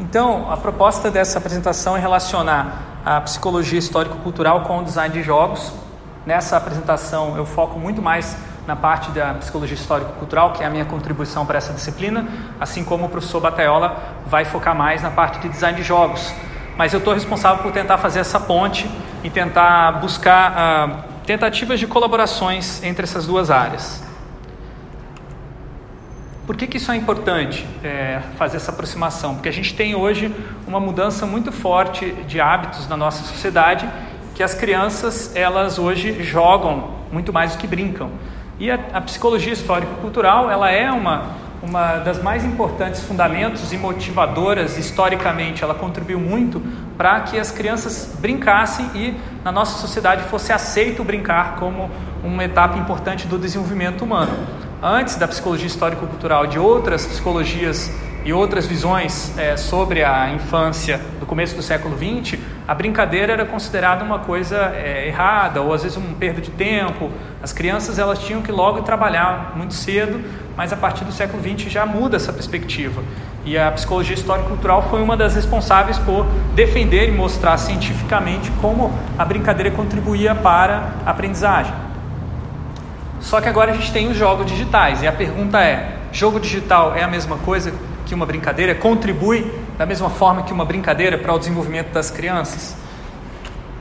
Então, a proposta dessa apresentação é relacionar a psicologia histórico-cultural com o design de jogos. Nessa apresentação, eu foco muito mais na parte da psicologia histórico-cultural, que é a minha contribuição para essa disciplina, assim como o professor Bataiola vai focar mais na parte de design de jogos. Mas eu estou responsável por tentar fazer essa ponte e tentar buscar ah, tentativas de colaborações entre essas duas áreas. Por que, que isso é importante, é, fazer essa aproximação? Porque a gente tem hoje uma mudança muito forte de hábitos na nossa sociedade, que as crianças, elas hoje jogam muito mais do que brincam. E a, a psicologia histórico-cultural, ela é uma, uma das mais importantes fundamentos e motivadoras historicamente. Ela contribuiu muito para que as crianças brincassem e na nossa sociedade fosse aceito brincar como uma etapa importante do desenvolvimento humano antes da psicologia histórico-cultural, de outras psicologias e outras visões é, sobre a infância do começo do século XX, a brincadeira era considerada uma coisa é, errada ou às vezes um perda de tempo. As crianças elas tinham que logo trabalhar muito cedo, mas a partir do século XX já muda essa perspectiva. E a psicologia histórico-cultural foi uma das responsáveis por defender e mostrar cientificamente como a brincadeira contribuía para a aprendizagem. Só que agora a gente tem os jogos digitais e a pergunta é: jogo digital é a mesma coisa que uma brincadeira? Contribui da mesma forma que uma brincadeira para o desenvolvimento das crianças?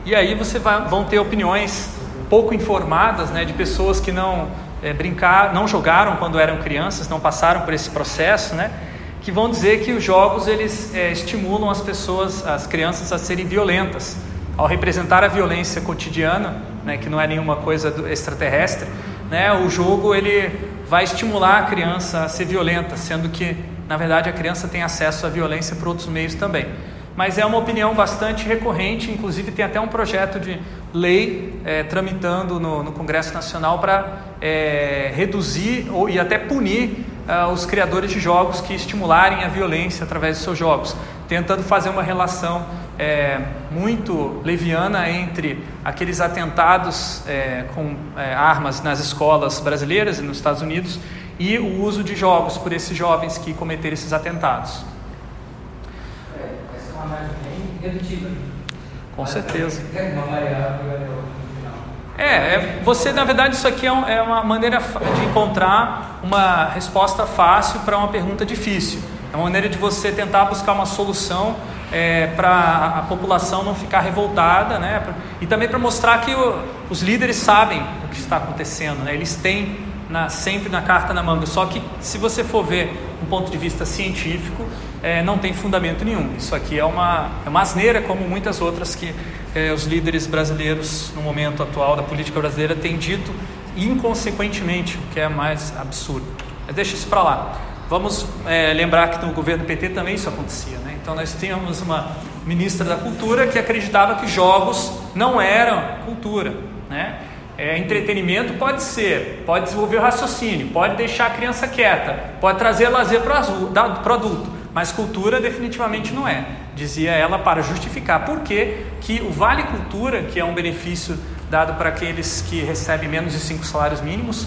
E aí você vai, vão ter opiniões pouco informadas, né, de pessoas que não é, brincar, não jogaram quando eram crianças, não passaram por esse processo, né, que vão dizer que os jogos eles é, estimulam as pessoas, as crianças a serem violentas, ao representar a violência cotidiana, né, que não é nenhuma coisa extraterrestre né, o jogo ele vai estimular a criança a ser violenta, sendo que na verdade a criança tem acesso à violência por outros meios também. Mas é uma opinião bastante recorrente, inclusive tem até um projeto de lei é, tramitando no, no, Congresso Nacional para é, reduzir ou, e até punir uh, os criadores de jogos que estimularem a violência através de seus jogos, tentando fazer uma relação é, muito leviana entre aqueles atentados é, com é, armas nas escolas brasileiras e nos Estados Unidos e o uso de jogos por esses jovens que cometeram esses atentados. Essa é uma análise bem redutiva. Com certeza. Uma variável é, é, você na verdade isso aqui é, um, é, uma maneira de encontrar uma resposta fácil para uma pergunta difícil. É uma maneira de você tentar buscar uma solução é, para a população não ficar revoltada, né? E também para mostrar que o, os líderes sabem o que está acontecendo, né? Eles têm na, sempre na carta na manga. Só que se você for ver um ponto de vista científico, é, não tem fundamento nenhum. Isso aqui é uma, é uma asneira, como muitas outras que é, os líderes brasileiros, no momento atual da política brasileira, têm dito inconsequentemente, o que é mais absurdo. Mas deixa isso para lá. Vamos é, lembrar que no governo PT também isso acontecia. Né? Então nós tínhamos uma ministra da Cultura que acreditava que jogos não eram cultura. Né? É, entretenimento pode ser, pode desenvolver o raciocínio, pode deixar a criança quieta, pode trazer lazer para o adulto, mas cultura definitivamente não é. Dizia ela para justificar por que o Vale Cultura, que é um benefício dado para aqueles que recebem menos de cinco salários mínimos,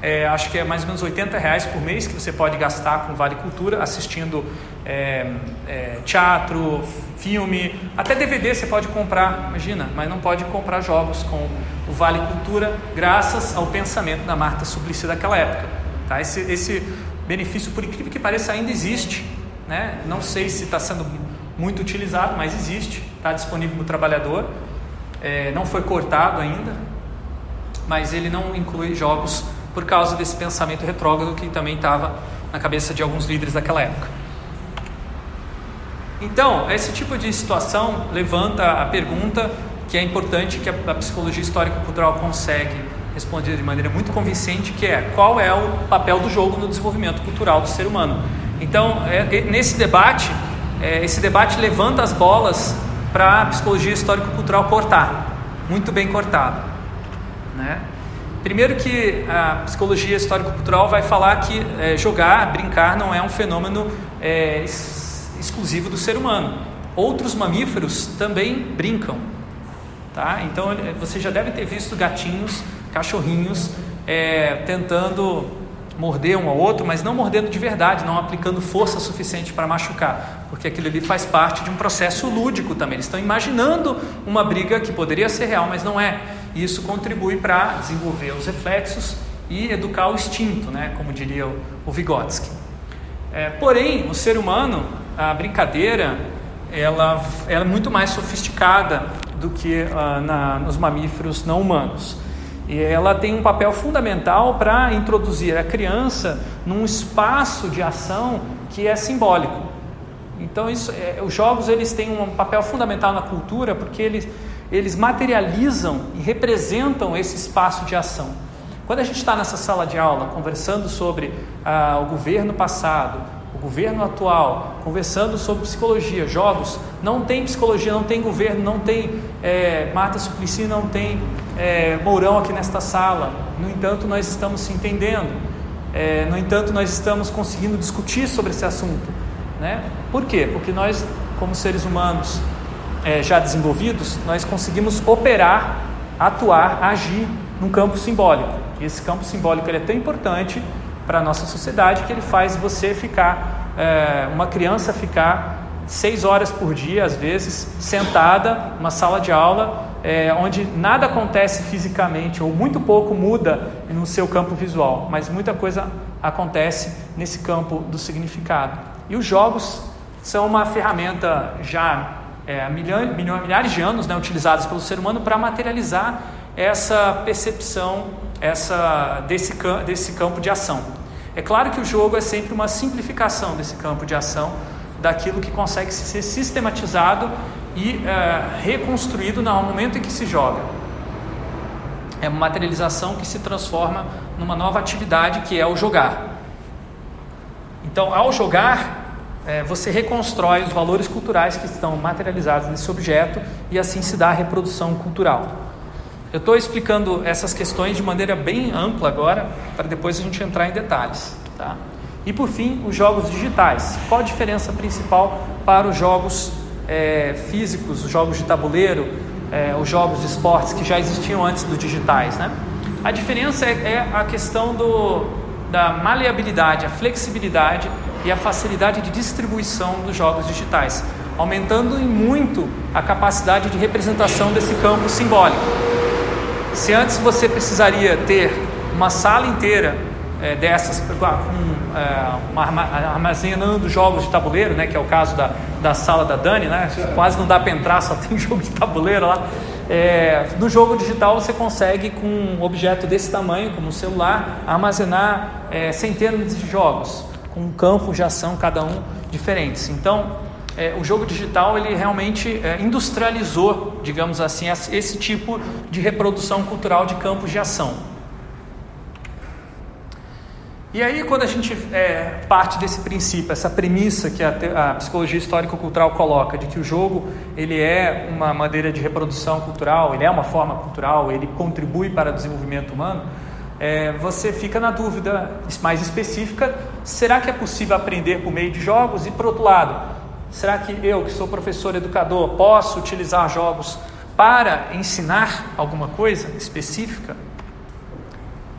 é, acho que é mais ou menos 80 reais por mês que você pode gastar com Vale Cultura, assistindo é, é, teatro, filme, até DVD você pode comprar, imagina, mas não pode comprar jogos com o Vale Cultura, graças ao pensamento da Marta Suplicy daquela época. Tá? Esse, esse benefício, por incrível que pareça, ainda existe. Né? Não sei se está sendo muito utilizado, mas existe, está disponível no trabalhador. É, não foi cortado ainda, mas ele não inclui jogos por causa desse pensamento retrógrado que também estava na cabeça de alguns líderes daquela época. Então, esse tipo de situação levanta a pergunta que é importante que a, psicologia histórico-cultural consegue responder de maneira muito convincente, que é qual é o papel do jogo no desenvolvimento cultural do ser humano. Então, é, nesse debate, é, esse debate levanta as bolas para a psicologia histórico-cultural cortar, muito bem cortado, né? Primeiro que a psicologia histórico-cultural vai falar que é, jogar, brincar não é um fenômeno é, exclusivo do ser humano. Outros mamíferos também brincam, tá? Então você já deve ter visto gatinhos, cachorrinhos é, tentando morder um ao outro, mas não mordendo de verdade, não aplicando força suficiente para machucar, porque aquilo ali faz parte de um processo lúdico também. Eles estão imaginando uma briga que poderia ser real, mas não é. Isso contribui para desenvolver os reflexos e educar o instinto, né? como diria o, o Vygotsky. É, porém, o ser humano, a brincadeira, ela, ela é muito mais sofisticada do que uh, na, nos mamíferos não humanos. E ela tem um papel fundamental para introduzir a criança num espaço de ação que é simbólico. Então, isso, é, os jogos eles têm um papel fundamental na cultura porque eles, eles materializam e representam esse espaço de ação. Quando a gente está nessa sala de aula conversando sobre ah, o governo passado, o governo atual, conversando sobre psicologia, jogos, não tem psicologia, não tem governo, não tem é, Marta Suplicy, não tem é, Mourão aqui nesta sala. No entanto, nós estamos se entendendo. É, no entanto, nós estamos conseguindo discutir sobre esse assunto. Né? Por quê? Porque nós, como seres humanos é, já desenvolvidos, nós conseguimos operar, atuar, agir num campo simbólico. E esse campo simbólico ele é tão importante para a nossa sociedade que ele faz você ficar, é, uma criança ficar seis horas por dia, às vezes, sentada numa sala de aula, é, onde nada acontece fisicamente, ou muito pouco muda no seu campo visual, mas muita coisa acontece nesse campo do significado. E os jogos são uma ferramenta já é, há milhares, de anos né, utilizados pelo ser humano para materializar essa percepção essa, desse, desse campo de ação. É claro que o jogo é sempre uma simplificação desse campo de ação, daquilo que consegue ser sistematizado e é, reconstruído no momento em que se joga. É uma materialização que se transforma numa nova atividade que é o jogar. Então, ao jogar, é, você reconstrói os valores culturais que estão materializados nesse objeto e assim se dá a reprodução cultural. Eu estou explicando essas questões de maneira bem ampla agora, para depois a gente entrar em detalhes. Tá? E por fim, os jogos digitais. Qual a diferença principal para os jogos é, físicos, os jogos de tabuleiro, é, os jogos de esportes que já existiam antes dos digitais? Né? A diferença é, é a questão do, da maleabilidade, a flexibilidade e a facilidade de distribuição dos jogos digitais, aumentando em muito a capacidade de representação desse campo simbólico. Se antes você precisaria ter uma sala inteira é, dessas com é, uma, armazenando jogos de tabuleiro, né, que é o caso da, da sala da Dani, né, quase não dá para entrar, só tem jogo de tabuleiro lá. É, no jogo digital você consegue com um objeto desse tamanho, como um celular, armazenar é, centenas de jogos com um campo de ação cada um diferentes. Então é, o jogo digital ele realmente é, industrializou, digamos assim, esse tipo de reprodução cultural de campos de ação. E aí, quando a gente é, parte desse princípio, essa premissa que a, a psicologia histórico-cultural coloca, de que o jogo ele é uma maneira de reprodução cultural, ele é uma forma cultural, ele contribui para o desenvolvimento humano, é, você fica na dúvida mais específica: será que é possível aprender por meio de jogos? E, por outro lado, Será que eu, que sou professor educador, posso utilizar jogos para ensinar alguma coisa específica?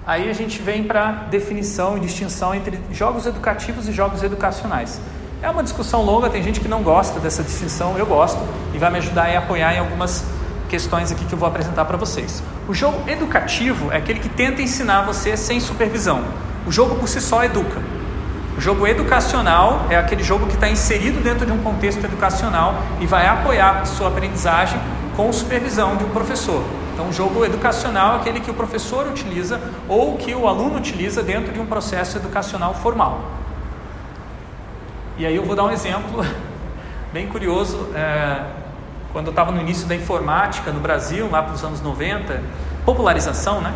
Aí a gente vem para definição e distinção entre jogos educativos e jogos educacionais. É uma discussão longa, tem gente que não gosta dessa distinção, eu gosto, e vai me ajudar a apoiar em algumas questões aqui que eu vou apresentar para vocês. O jogo educativo é aquele que tenta ensinar você sem supervisão. O jogo por si só educa. O jogo educacional é aquele jogo que está inserido dentro de um contexto educacional e vai apoiar a sua aprendizagem com supervisão de um professor. Então, o jogo educacional é aquele que o professor utiliza ou que o aluno utiliza dentro de um processo educacional formal. E aí eu vou dar um exemplo bem curioso. É, quando eu estava no início da informática no Brasil, lá para os anos 90, popularização, né?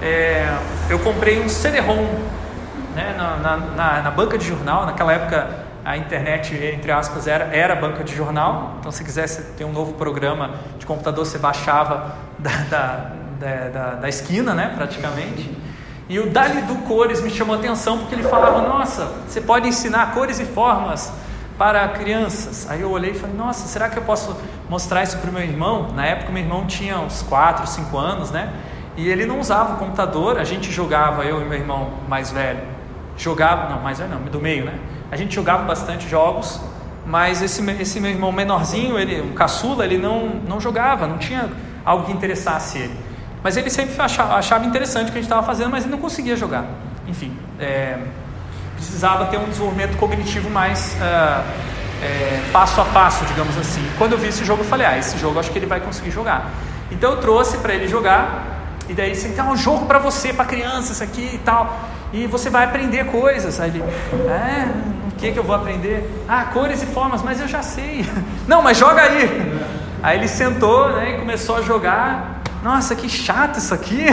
É, eu comprei um CD-ROM né, na, na, na, banca de jornal, naquela época a internet, entre aspas, era, era banca de jornal, então se quisesse ter um novo programa de computador, você baixava da, da, da, da esquina, né, praticamente. E o Dali do Cores me chamou a atenção porque ele falava: Nossa, você pode ensinar cores e formas para crianças. Aí eu olhei e falei: Nossa, será que eu posso mostrar isso para o meu irmão? Na época, meu irmão tinha uns 4, 5 anos, né? E ele não usava o computador, a gente jogava, eu e meu irmão mais velho, jogava, não, mais velho não, do meio, né? A gente jogava bastante jogos, mas esse, esse meu irmão menorzinho, ele, o caçula, ele não, não jogava, não tinha algo que interessasse ele. Mas ele sempre achava, interessante o que a gente estava fazendo, mas ele não conseguia jogar. Enfim, é, precisava ter um desenvolvimento cognitivo mais uh, é, passo a passo, digamos assim. Quando eu vi esse jogo, eu falei: ah, esse jogo acho que ele vai conseguir jogar. Então eu trouxe para ele jogar, e daí disse: então, é um jogo para você, para crianças aqui e tal. E você vai aprender coisas. Aí ele: é, o que, que eu vou aprender? Ah, cores e formas, mas eu já sei. Não, mas joga aí. Aí ele sentou né, e começou a jogar. Nossa, que chato isso aqui.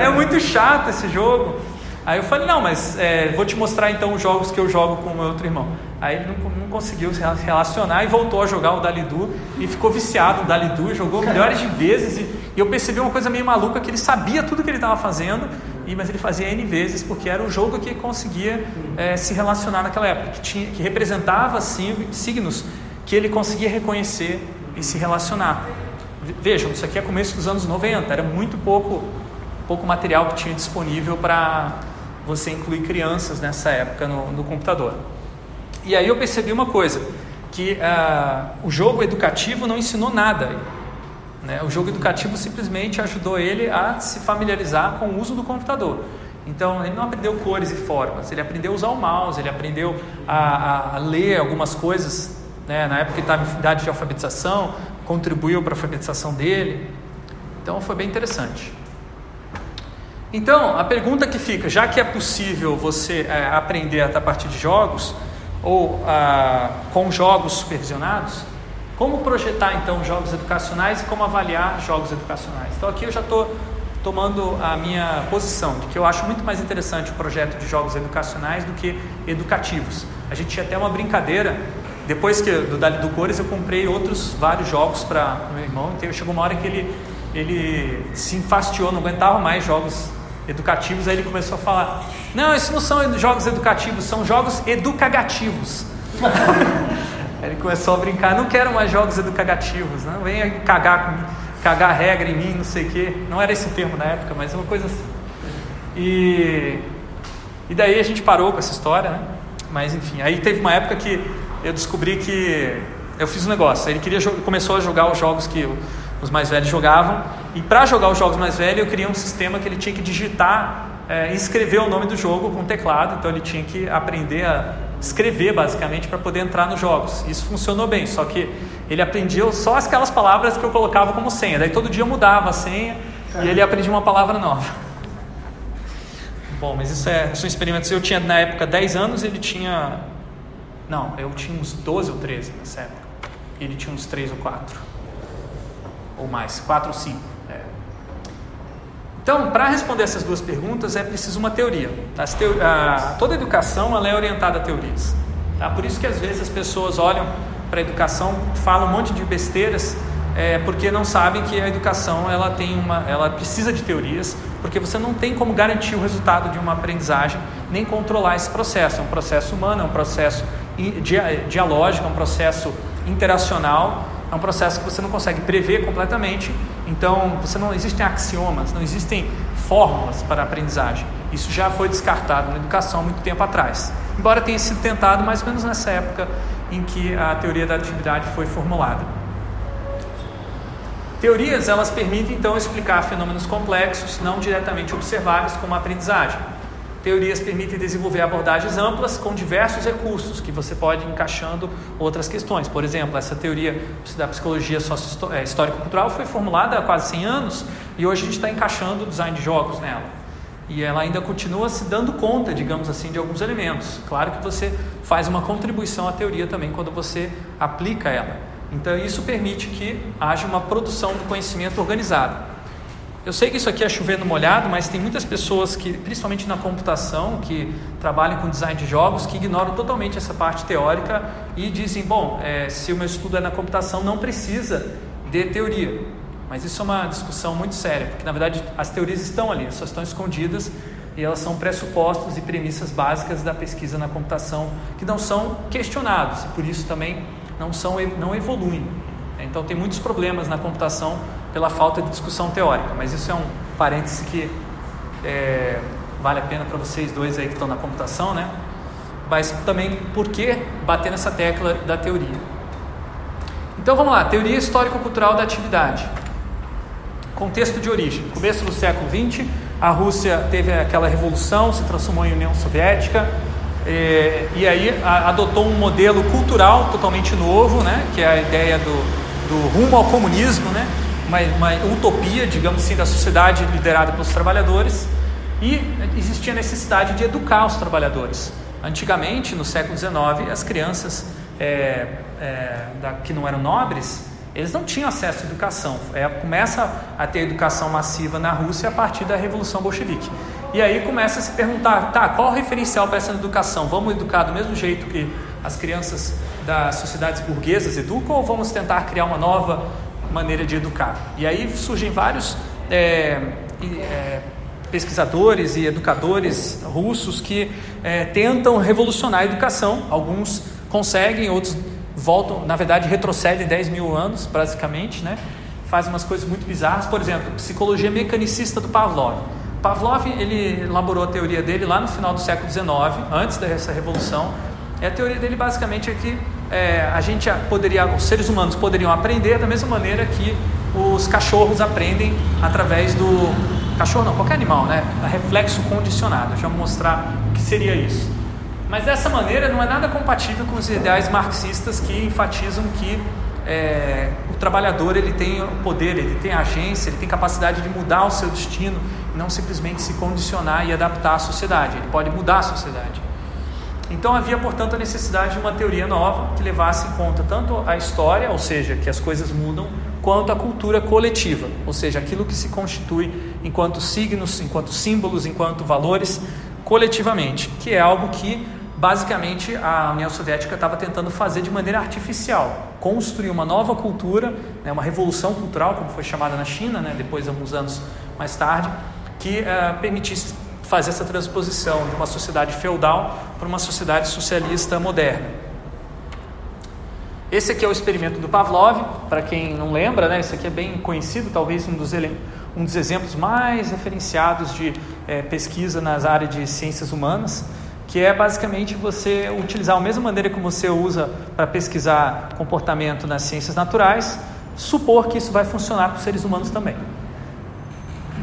É muito chato esse jogo. Aí eu falei, não, mas é, vou te mostrar então os jogos que eu jogo com o meu outro irmão. Aí ele não, não conseguiu se relacionar e voltou a jogar o Dalidu e ficou viciado no Dalidu, jogou milhares de vezes e, e, eu percebi uma coisa meio maluca que ele sabia tudo que ele estava fazendo, e, mas ele fazia N vezes porque era o jogo que conseguia é, se relacionar naquela época, que, tinha, que representava signos que ele conseguia reconhecer e se relacionar. Vejam, isso aqui é começo dos anos 90, era muito pouco, pouco material que tinha disponível para você incluir crianças nessa época no, no computador. E aí eu percebi uma coisa, que uh, o jogo educativo não ensinou nada. Né? O jogo educativo simplesmente ajudou ele a se familiarizar com o uso do computador. Então, ele não aprendeu cores e formas, ele aprendeu a usar o mouse, ele aprendeu a, a ler algumas coisas. Né? Na época que estava em idade de alfabetização, contribuiu para a alfabetização dele. Então, foi bem interessante. Então, a pergunta que fica, já que é possível você é, aprender a partir de jogos, ou ah, com jogos supervisionados, como projetar então jogos educacionais e como avaliar jogos educacionais? Então aqui eu já estou tomando a minha posição de que eu acho muito mais interessante o projeto de jogos educacionais do que educativos. A gente tinha até uma brincadeira, depois que do Dali do Cores eu comprei outros vários jogos para meu irmão, então chegou uma hora que ele, ele se enfastiou, não aguentava mais jogos educativos, aí ele começou a falar: Não, isso não são jogos educativos, são jogos educagativos. ele começou a brincar: Não quero mais jogos educativos, não venha cagar, cagar regra em mim, não sei o quê. Não era esse o termo na época, mas uma coisa assim. E, e daí a gente parou com essa história, né? Mas enfim, aí teve uma época que eu descobri que eu fiz um negócio. Ele queria começou a jogar os jogos que os mais velhos jogavam. E para jogar os jogos mais velhos, eu criei um sistema que ele tinha que digitar é, escrever o nome do jogo com teclado. Então ele tinha que aprender a escrever basicamente para poder entrar nos jogos. Isso funcionou bem, só que ele aprendia só aquelas palavras que eu colocava como senha. Daí todo dia mudava a senha e ele aprendia uma palavra nova. Bom, mas isso é, são experimentos. Eu tinha na época 10 anos, ele tinha. Não, eu tinha uns 12 ou 13 nessa época. Ele tinha uns 3 ou 4 ou mais, quatro ou cinco. É. Então, para responder essas duas perguntas é preciso uma teoria. Teo... a... toda educação ela é orientada a teorias. Tá? Por isso que às vezes as pessoas olham para a educação, falam um monte de besteiras, é, porque não sabem que a educação ela tem uma, ela precisa de teorias, porque você não tem como garantir o resultado de uma aprendizagem, nem controlar esse processo. É um processo humano, é um processo dialógico, é um processo interacional é um processo que você não consegue prever completamente, então você não existem axiomas, não existem fórmulas para a aprendizagem. Isso já foi descartado na educação há muito tempo atrás. Embora tenha sido tentado mais ou menos nessa época em que a teoria da atividade foi formulada. Teorias elas permitem então explicar fenômenos complexos não diretamente observáveis como a aprendizagem. Teorias permitem desenvolver abordagens amplas com diversos recursos que você pode ir encaixando outras questões. Por exemplo, essa teoria da psicologia é, histórico-cultural foi formulada há quase 100 anos e hoje a gente está encaixando o design de jogos nela. E ela ainda continua se dando conta, digamos assim, de alguns elementos. Claro que você faz uma contribuição à teoria também quando você aplica ela. Então, isso permite que haja uma produção do conhecimento organizado. Eu sei que isso aqui é chovendo molhado, mas tem muitas pessoas que, principalmente na computação, que trabalham com design de jogos, que ignoram totalmente essa parte teórica e dizem: bom, é, se o meu estudo é na computação, não precisa de teoria. Mas isso é uma discussão muito séria, porque na verdade as teorias estão ali, só estão escondidas e elas são pressupostos e premissas básicas da pesquisa na computação que não são questionados e por isso também não são não evoluem. Então tem muitos problemas na computação pela falta de discussão teórica, mas isso é um, parêntese que é, vale a pena para vocês dois aí que estão na computação, né? Mas também por que bater nessa tecla da teoria? Então vamos lá, teoria histórico-cultural da atividade. Contexto de origem. Começo do século XX, a Rússia teve aquela revolução, se transformou em União Soviética, e, e aí a, adotou um modelo cultural totalmente novo, né, que é a ideia do, do rumo ao comunismo, né, uma, uma utopia, digamos assim, da sociedade liderada pelos trabalhadores, e existia a necessidade de educar os trabalhadores. Antigamente, no século XIX, as crianças é, é, da, que não eram nobres, eles não tinham acesso à educação. É, começa a ter educação massiva na Rússia a partir da Revolução Bolchevique. E aí começa a se perguntar, tá, qual o referencial para essa educação? Vamos educar do mesmo jeito que as crianças das sociedades burguesas educam ou vamos tentar criar uma nova maneira de educar? E aí surgem vários é, é, pesquisadores e educadores russos que é, tentam revolucionar a educação. Alguns conseguem, outros voltam, na verdade, retrocedem 10 mil anos, basicamente, né? fazem umas coisas muito bizarras. Por exemplo, psicologia mecanicista do Pavlov. Pavlov ele elaborou a teoria dele lá no final do século XIX, antes dessa revolução. E a teoria dele basicamente é que é, a gente poderia, os seres humanos poderiam aprender da mesma maneira que os cachorros aprendem através do cachorro não, qualquer animal, né? Reflexo condicionado. Deixa eu mostrar o que seria isso. Mas dessa maneira não é nada compatível com os ideais marxistas que enfatizam que é, o trabalhador ele tem o poder, ele tem agência, ele tem capacidade de mudar o seu destino não simplesmente se condicionar e adaptar à sociedade. Ele pode mudar a sociedade. Então havia, portanto, a necessidade de uma teoria nova que levasse em conta tanto a história, ou seja, que as coisas mudam, quanto a cultura coletiva, ou seja, aquilo que se constitui enquanto signos, enquanto símbolos, enquanto valores coletivamente, que é algo que basicamente a União Soviética estava tentando fazer de maneira artificial, construir uma nova cultura, né, uma revolução cultural, como foi chamada na China, né, depois alguns anos mais tarde, que uh, permitisse fazer essa transposição de uma sociedade feudal para uma sociedade socialista moderna. Esse aqui é o experimento do Pavlov, para quem não lembra, né, esse aqui é bem conhecido, talvez um dos, um dos exemplos mais referenciados de é, pesquisa nas áreas de ciências humanas, que é basicamente você utilizar a mesma maneira que você usa para pesquisar comportamento nas ciências naturais, supor que isso vai funcionar com seres humanos também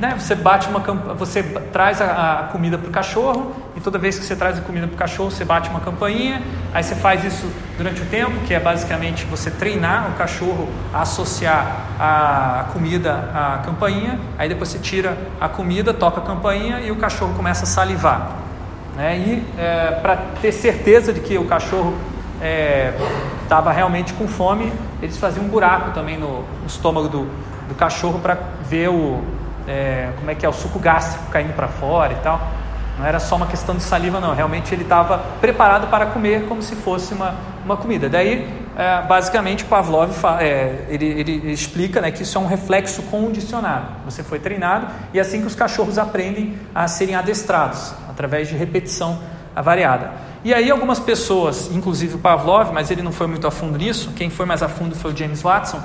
né, você bate uma você traz a, a comida para o cachorro e toda vez que você traz a comida para o cachorro você bate uma campainha aí você faz isso durante o tempo que é basicamente você treinar o cachorro a associar a comida à campainha aí depois você tira a comida toca a campainha e o cachorro começa a salivar né, e é, para ter certeza de que o cachorro estava é, realmente com fome eles faziam um buraco também no, no estômago do, do cachorro para ver o é, como é que é o suco gástrico caindo para fora e tal. Não era só uma questão de saliva, não. Realmente ele estava preparado para comer como se fosse uma, uma comida. Daí, é, basicamente, Pavlov é, ele, ele, explica né, que isso é um reflexo condicionado. Você foi treinado e é assim que os cachorros aprendem a serem adestrados, através de repetição variada. E aí algumas pessoas, inclusive o Pavlov, mas ele não foi muito a fundo nisso, quem foi mais a fundo foi o James Watson,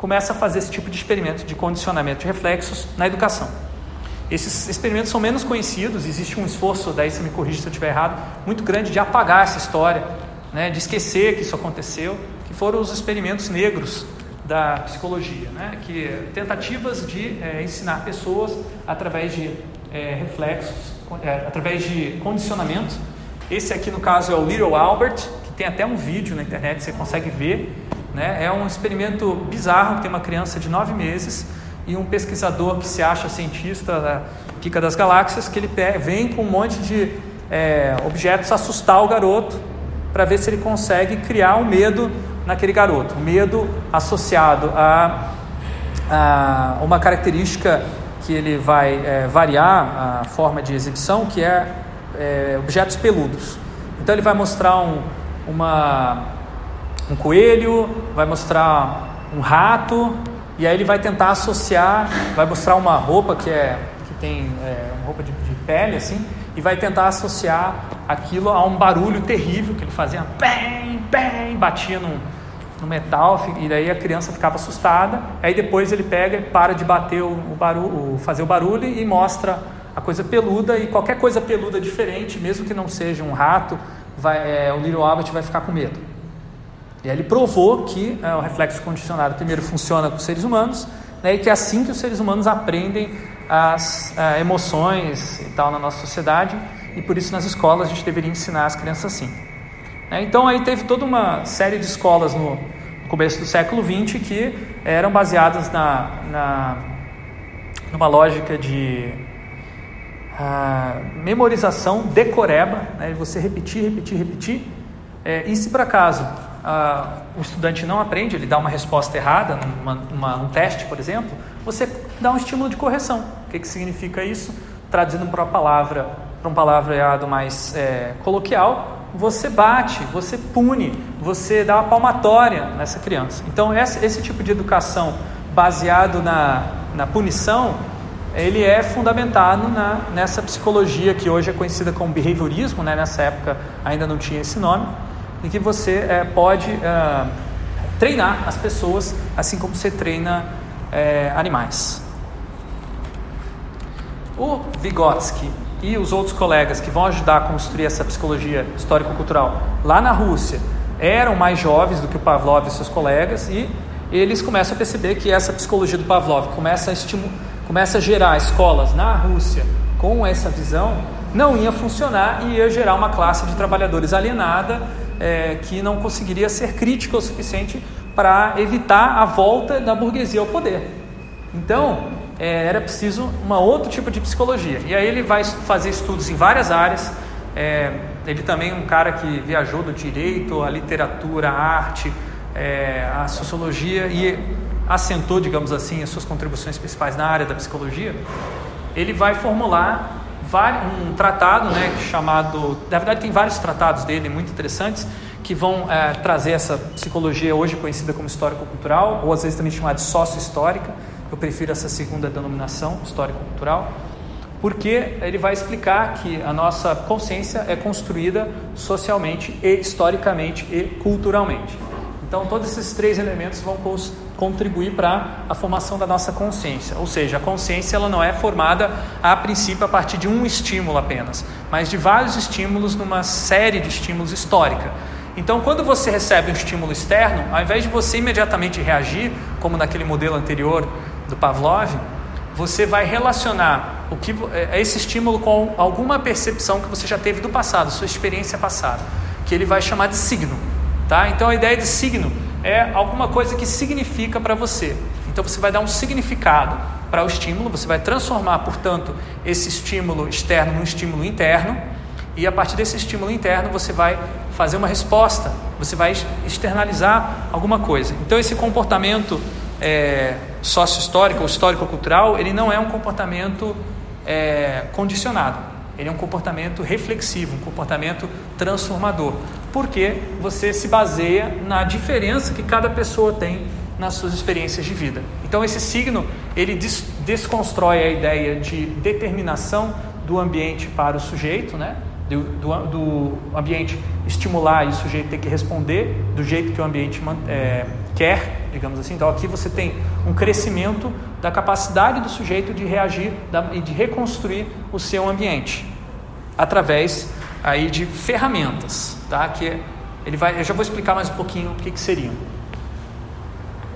começa a fazer esse tipo de experimento de condicionamento de reflexos na educação. Esses experimentos são menos conhecidos, existe um esforço, daí você me corrige se eu estiver errado, muito grande de apagar essa história, né, de esquecer que isso aconteceu, que foram os experimentos negros da psicologia, né, que tentativas de é, ensinar pessoas através de é, reflexos, é, através de condicionamento. Esse aqui no caso é o Little Albert, que tem até um vídeo na internet, você consegue ver né? É um experimento bizarro, tem uma criança de nove meses e um pesquisador que se acha cientista da Kika das Galáxias, que ele vem com um monte de é, objetos assustar o garoto para ver se ele consegue criar um medo naquele garoto. Medo associado a, a uma característica que ele vai é, variar a forma de exibição, que é, é, objetos peludos. Então ele vai mostrar um, uma um coelho, vai mostrar um rato, e aí ele vai tentar associar, vai mostrar uma roupa que é que tem é, uma roupa de, de, pele assim, e vai tentar associar aquilo a um barulho terrível que ele fazia, bem, bem, batia num, no metal, e daí a criança ficava assustada. Aí depois ele pega e para de bater o, o barulho, fazer o barulho e mostra a coisa peluda e qualquer coisa peluda diferente, mesmo que não seja um rato, vai, é, o Little Albert vai ficar com medo. E ele provou que é, o reflexo condicionado primeiro funciona com os seres humanos, né, e que é assim que os seres humanos aprendem as é, emoções e tal na nossa sociedade, e por isso nas escolas a gente deveria ensinar as crianças assim. É, então aí teve toda uma série de escolas no começo do século XX que eram baseadas na, na numa lógica de ah, memorização decoreba, né, você repetir, repetir, repetir. É, e se por acaso ah, o estudante não aprende, ele dá uma resposta errada, numa, um teste, por exemplo, você dá um estímulo de correção. O que, que significa isso? Traduzindo para uma palavra, para um palavreado mais é, coloquial, você bate, você pune, você dá uma palmatória nessa criança. Então, esse tipo de educação baseado na, na punição, ele é fundamentado na, nessa psicologia que hoje é conhecida como behaviorismo, né? nessa época ainda não tinha esse nome, e que você é, pode é, treinar as pessoas assim como você treina é, animais. O Vygotsky e os outros colegas que vão ajudar a construir essa psicologia histórico-cultural lá na Rússia eram mais jovens do que o Pavlov e seus colegas e eles começam a perceber que essa psicologia do Pavlov começa a, começa a gerar escolas na Rússia com essa visão, não ia funcionar e ia gerar uma classe de trabalhadores alienada é, que não conseguiria ser crítica o suficiente para evitar a volta da burguesia ao poder. Então, é, era preciso uma outro tipo de psicologia. E aí ele vai fazer estudos em várias áreas. É, ele também é um cara que viajou do direito, a literatura, a arte, é, a sociologia e assentou, digamos assim, as suas contribuições principais na área da psicologia. Ele vai formular um tratado, né, chamado, na verdade tem vários tratados dele muito interessantes que vão é, trazer essa psicologia hoje conhecida como histórico-cultural ou às vezes também chamada de sócio-histórica eu prefiro essa segunda denominação, histórico-cultural, porque ele vai explicar que a nossa consciência é construída socialmente e historicamente e culturalmente. Então, todos esses três elementos vão contribuir para a formação da nossa consciência. Ou seja, a consciência ela não é formada a princípio a partir de um estímulo apenas, mas de vários estímulos numa série de estímulos histórica. Então, quando você recebe um estímulo externo, ao invés de você imediatamente reagir, como naquele modelo anterior do Pavlov, você vai relacionar o que é, esse estímulo com alguma percepção que você já teve do passado, sua experiência passada, que ele vai chamar de signo, tá? Então a ideia de signo é alguma coisa que significa para você. Então você vai dar um significado para o estímulo, você vai transformar, portanto, esse estímulo externo num estímulo interno, e a partir desse estímulo interno você vai fazer uma resposta, você vai externalizar alguma coisa. Então esse comportamento é, sócio-histórico ou histórico-cultural, ele não é um comportamento é, condicionado. Ele é um comportamento reflexivo, um comportamento transformador, porque você se baseia na diferença que cada pessoa tem nas suas experiências de vida. Então esse signo ele des desconstrói a ideia de determinação do ambiente para o sujeito, né? Do, do, do ambiente estimular e o sujeito ter que responder do jeito que o ambiente é, quer, digamos assim. Então aqui você tem um crescimento da capacidade do sujeito de reagir e de reconstruir o seu ambiente através aí de ferramentas, tá? Que ele vai, eu já vou explicar mais um pouquinho o que, que seriam.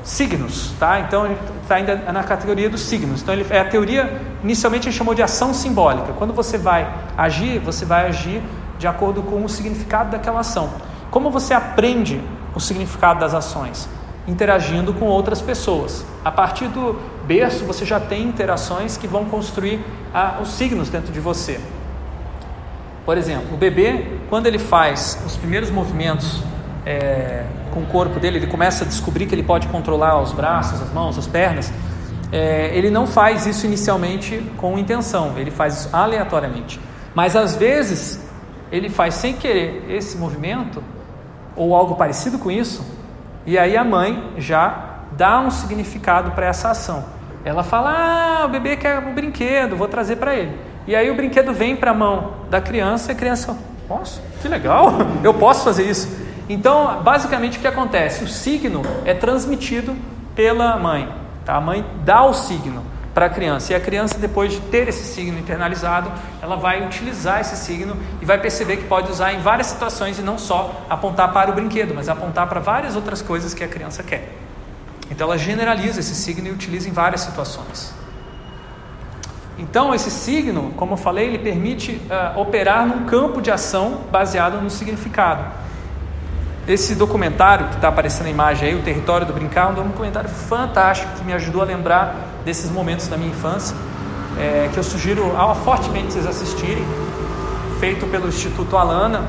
Signos, tá? Então está ainda na categoria dos signos. Então ele é a teoria inicialmente ele chamou de ação simbólica. Quando você vai agir, você vai agir de acordo com o significado daquela ação. Como você aprende o significado das ações? interagindo com outras pessoas. A partir do berço, você já tem interações que vão construir ah, os signos dentro de você. Por exemplo, o bebê, quando ele faz os primeiros movimentos é, com o corpo dele, ele começa a descobrir que ele pode controlar os braços, as mãos, as pernas. É, ele não faz isso inicialmente com intenção, ele faz isso aleatoriamente. Mas às vezes ele faz sem querer esse movimento ou algo parecido com isso e aí a mãe já dá um significado para essa ação. Ela fala: Ah, o bebê quer um brinquedo, vou trazer para ele. E aí o brinquedo vem para a mão da criança e a criança, nossa, que legal, eu posso fazer isso. Então, basicamente, o que acontece? O signo é transmitido pela mãe. Tá? A mãe dá o signo para a criança. E a criança, depois de ter esse signo internalizado, ela vai utilizar esse signo e vai perceber que pode usar em várias situações e não só apontar para o brinquedo, mas apontar para várias outras coisas que a criança quer. Então ela generaliza esse signo e utiliza em várias situações. Então, esse signo, como eu falei, ele permite uh, operar num campo de ação baseado no significado. Esse documentário que está aparecendo na imagem aí, O Território do Brincar, é um documentário fantástico que me ajudou a lembrar desses momentos da minha infância, é, que eu sugiro fortemente vocês assistirem, feito pelo Instituto Alana.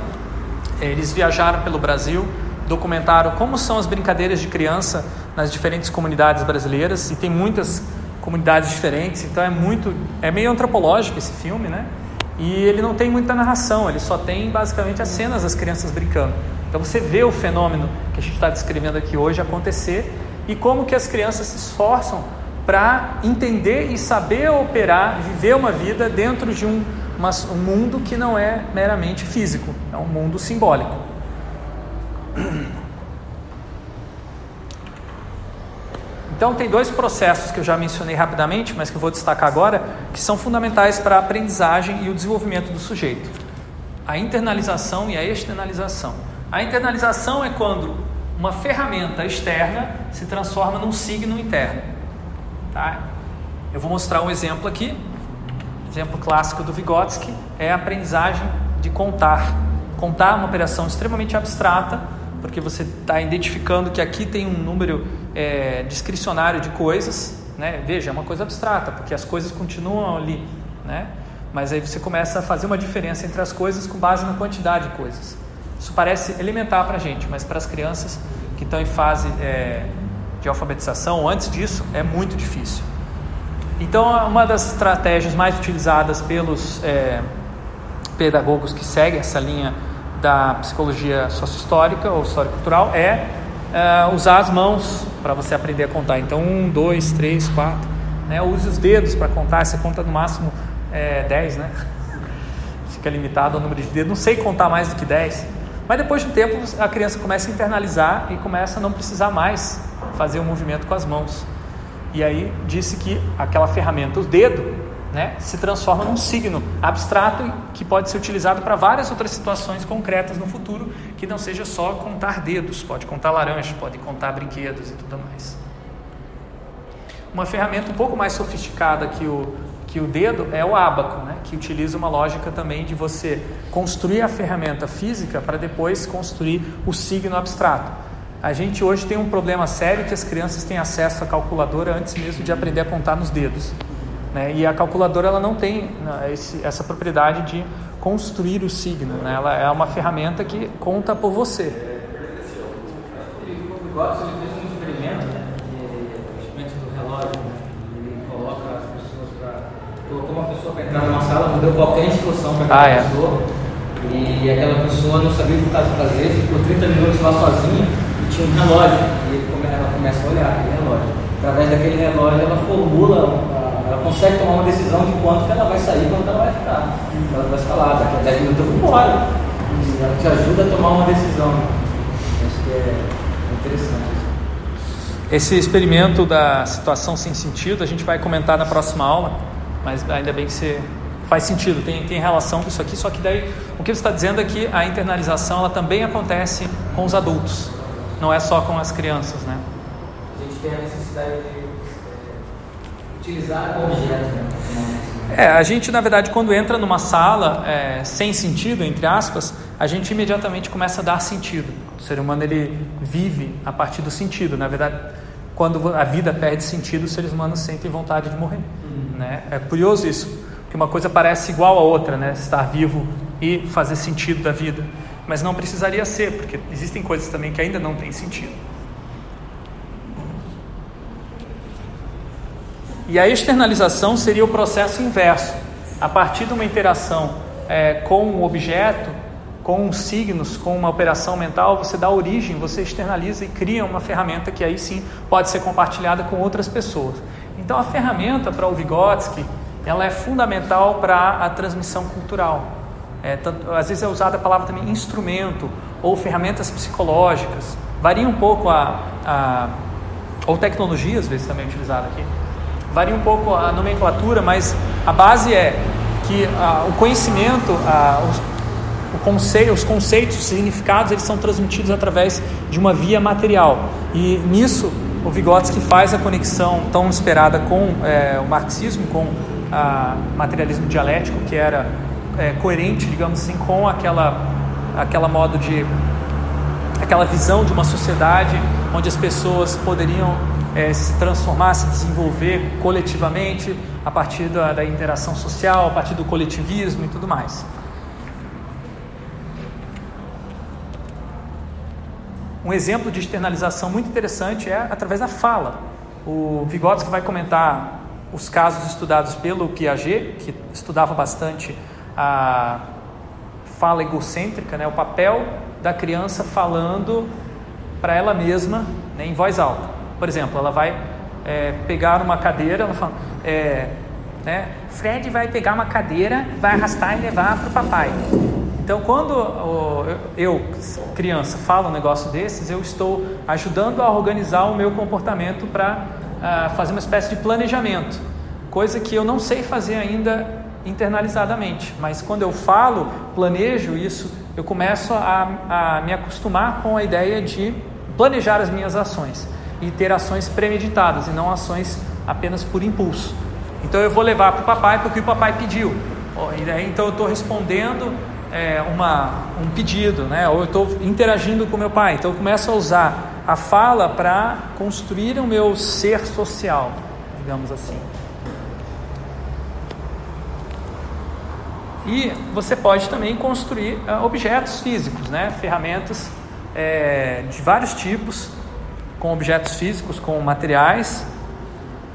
É, eles viajaram pelo Brasil, documentaram como são as brincadeiras de criança nas diferentes comunidades brasileiras, e tem muitas comunidades diferentes, então é muito, é meio antropológico esse filme, né? E ele não tem muita narração, ele só tem basicamente as cenas das crianças brincando. Então você vê o fenômeno que a gente está descrevendo aqui hoje acontecer e como que as crianças se esforçam para entender e saber operar, viver uma vida dentro de um, uma, um mundo que não é meramente físico, é um mundo simbólico. Então, tem dois processos que eu já mencionei rapidamente, mas que eu vou destacar agora, que são fundamentais para a aprendizagem e o desenvolvimento do sujeito: a internalização e a externalização. A internalização é quando uma ferramenta externa se transforma num signo interno. Tá? Eu vou mostrar um exemplo aqui. Exemplo clássico do Vygotsky é a aprendizagem de contar. Contar é uma operação extremamente abstrata, porque você está identificando que aqui tem um número é, discricionário de coisas, né? Veja, é uma coisa abstrata, porque as coisas continuam ali, né? Mas aí você começa a fazer uma diferença entre as coisas com base na quantidade de coisas. Isso parece elementar para a gente, mas para as crianças que estão em fase é, de alfabetização, antes disso, é muito difícil. Então, uma das estratégias mais utilizadas pelos é, pedagogos que seguem essa linha da psicologia sociohistórica ou histórico-cultural é uh, usar as mãos para você aprender a contar. Então, um, dois, três, quatro. Né? Use os dedos para contar. Você conta no máximo é, dez, né? Fica limitado ao número de dedos. Não sei contar mais do que dez. Mas depois de um tempo, a criança começa a internalizar e começa a não precisar mais fazer o um movimento com as mãos. E aí disse que aquela ferramenta, o dedo, né, se transforma num signo abstrato que pode ser utilizado para várias outras situações concretas no futuro, que não seja só contar dedos, pode contar laranjas, pode contar brinquedos e tudo mais. Uma ferramenta um pouco mais sofisticada que o, que o dedo é o ábaco, né, que utiliza uma lógica também de você construir a ferramenta física para depois construir o signo abstrato. A gente hoje tem um problema sério que as crianças têm acesso à calculadora antes mesmo de aprender a contar nos dedos. Né? E a calculadora ela não tem né, esse, essa propriedade de construir o signo, né? ela é uma ferramenta que conta por você. O Watson fez um experimento, o experimento do relógio, ele coloca as pessoas para. colocou uma pessoa para entrar numa sala, não deu qualquer instrução para aquela ah, é. pessoa, e aquela pessoa não sabia o que fazer, ficou 30 minutos lá sozinha e tinha um relógio, e ele, ela começa a olhar aquele relógio. Através daquele relógio, ela formula ela consegue tomar uma decisão de quanto que ela vai sair, quanto ela vai ficar. Ela vai lá, daqui a 10 minutos eu vou embora. Ela te ajuda a tomar uma decisão. Acho que é interessante. Esse experimento da situação sem sentido a gente vai comentar na próxima aula, mas ainda bem que você faz sentido, tem, tem relação com isso aqui, só que daí o que você está dizendo é que a internalização ela também acontece com os adultos, não é só com as crianças, né? A gente tem a necessidade de utilizar o objeto. Né? É, a gente na verdade quando entra numa sala é, sem sentido, entre aspas, a gente imediatamente começa a dar sentido. O ser humano ele vive a partir do sentido. Na verdade, quando a vida perde sentido, os seres humanos sentem vontade de morrer. Uhum. Né? É curioso isso, que uma coisa parece igual a outra, né? Estar vivo e fazer sentido da vida, mas não precisaria ser, porque existem coisas também que ainda não têm sentido. E a externalização seria o processo inverso. A partir de uma interação é, com um objeto, com signos, com uma operação mental, você dá origem, você externaliza e cria uma ferramenta que aí sim pode ser compartilhada com outras pessoas. Então a ferramenta para o Vygotsky, ela é fundamental para a transmissão cultural. É, tanto, às vezes é usada a palavra também instrumento ou ferramentas psicológicas. Varia um pouco a, a ou tecnologia às vezes também utilizada aqui. Varia um pouco a nomenclatura, mas a base é que o conhecimento, os, o conceito, os conceitos, os significados, eles são transmitidos através de uma via material. E nisso o Vygotsky faz a conexão tão esperada com é, o marxismo, com o materialismo dialético, que era é, coerente, digamos assim, com aquela, aquela modo de aquela visão de uma sociedade onde as pessoas poderiam é, se transformar, se desenvolver coletivamente a partir da, da interação social, a partir do coletivismo e tudo mais. Um exemplo de externalização muito interessante é através da fala. O Vygotsky vai comentar os casos estudados pelo Piaget, que estudava bastante a fala egocêntrica, né, o papel da criança falando para ela mesma né, em voz alta. Por exemplo, ela vai é, pegar uma cadeira, ela fala, é, né, Fred vai pegar uma cadeira, vai arrastar e levar para o papai. Então, quando eu, criança, falo um negócio desses, eu estou ajudando a organizar o meu comportamento para ah, fazer uma espécie de planejamento, coisa que eu não sei fazer ainda internalizadamente, mas quando eu falo, planejo isso, eu começo a, a me acostumar com a ideia de planejar as minhas ações e ter ações premeditadas e não ações apenas por impulso. Então eu vou levar para o papai porque o papai pediu. Então eu estou respondendo é, uma, um pedido, né? ou eu estou interagindo com meu pai. Então eu começo a usar a fala para construir o meu ser social, digamos assim. E você pode também construir uh, objetos físicos, né? ferramentas é, de vários tipos, com objetos físicos, com materiais,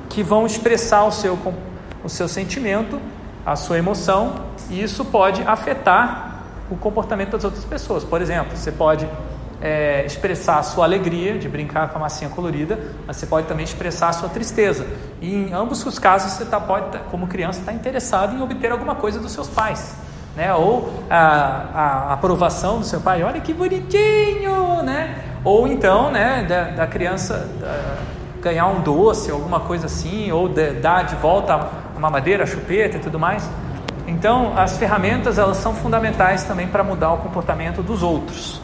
que vão expressar o seu, o seu sentimento, a sua emoção, e isso pode afetar o comportamento das outras pessoas. Por exemplo, você pode é, expressar a sua alegria de brincar com a massinha colorida, mas você pode também expressar a sua tristeza. E em ambos os casos, você tá, pode, como criança, estar tá interessado em obter alguma coisa dos seus pais. Né? Ou a, a, aprovação do seu pai, olha que bonitinho, né? Ou então, né, da, da criança da, ganhar um doce, alguma coisa assim, ou de, dar de volta uma madeira, chupeta e tudo mais. Então, as ferramentas elas são fundamentais também para mudar o comportamento dos outros.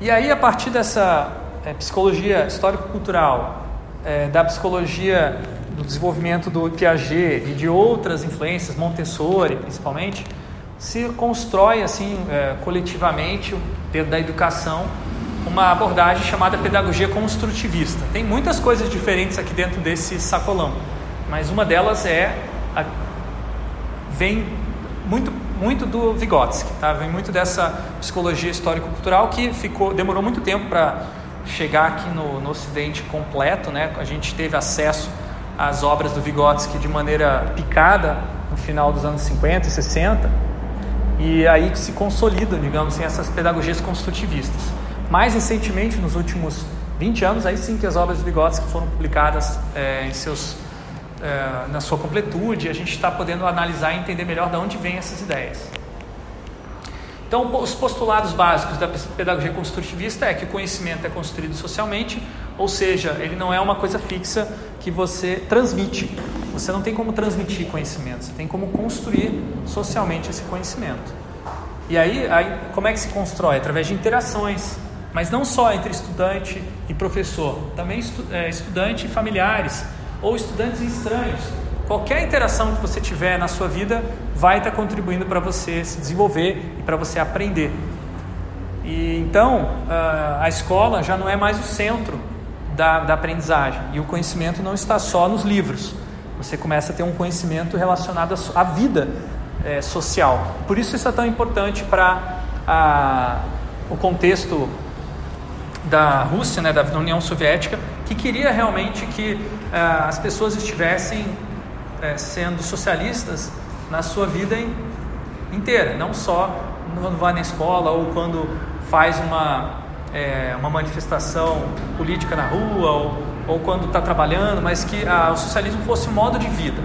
E aí, a partir dessa é, psicologia histórico-cultural, é, da psicologia do desenvolvimento do Piaget e de outras influências, Montessori principalmente, se constrói assim é, coletivamente dentro da educação uma abordagem chamada pedagogia construtivista. Tem muitas coisas diferentes aqui dentro desse sacolão mas uma delas é a, vem muito muito do Vygotsky, tá? Vem muito dessa psicologia histórico-cultural que ficou demorou muito tempo para chegar aqui no, no Ocidente completo, né? A gente teve acesso às obras do Vygotsky de maneira picada no final dos anos 50 e 60 e aí que se consolidam, digamos assim, essas pedagogias construtivistas. Mais recentemente, nos últimos 20 anos, aí sim que as obras do Vygotsky foram publicadas é, em seus é, na sua completude, a gente está podendo analisar e entender melhor de onde vêm essas ideias. Então, os postulados básicos da pedagogia construtivista é que o conhecimento é construído socialmente, ou seja, ele não é uma coisa fixa que você transmite. Você não tem como transmitir conhecimento, você tem como construir socialmente esse conhecimento. E aí, aí como é que se constrói? Através de interações, mas não só entre estudante e professor, também estu, é, estudante e familiares, ou estudantes estranhos. Qualquer interação que você tiver na sua vida vai estar contribuindo para você se desenvolver e para você aprender. E então a escola já não é mais o centro da, da aprendizagem e o conhecimento não está só nos livros. Você começa a ter um conhecimento relacionado à vida é, social. Por isso isso é tão importante para o contexto da Rússia, né, da União Soviética, que queria realmente que uh, as pessoas estivessem uh, sendo socialistas na sua vida in, inteira, não só quando vai na escola ou quando faz uma, é, uma manifestação política na rua ou, ou quando está trabalhando, mas que o socialismo fosse um modo de vida.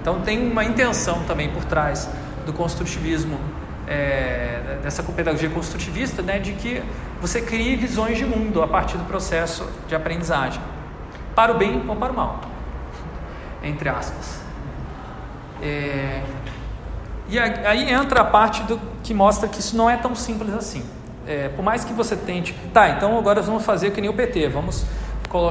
Então tem uma intenção também por trás do construtivismo é, dessa pedagogia construtivista, né, de que você crie visões de mundo a partir do processo de aprendizagem, para o bem ou para o mal, entre aspas. É, e aí entra a parte do, que mostra que isso não é tão simples assim. É, por mais que você tente, tá, então agora vamos fazer que nem o PT, vamos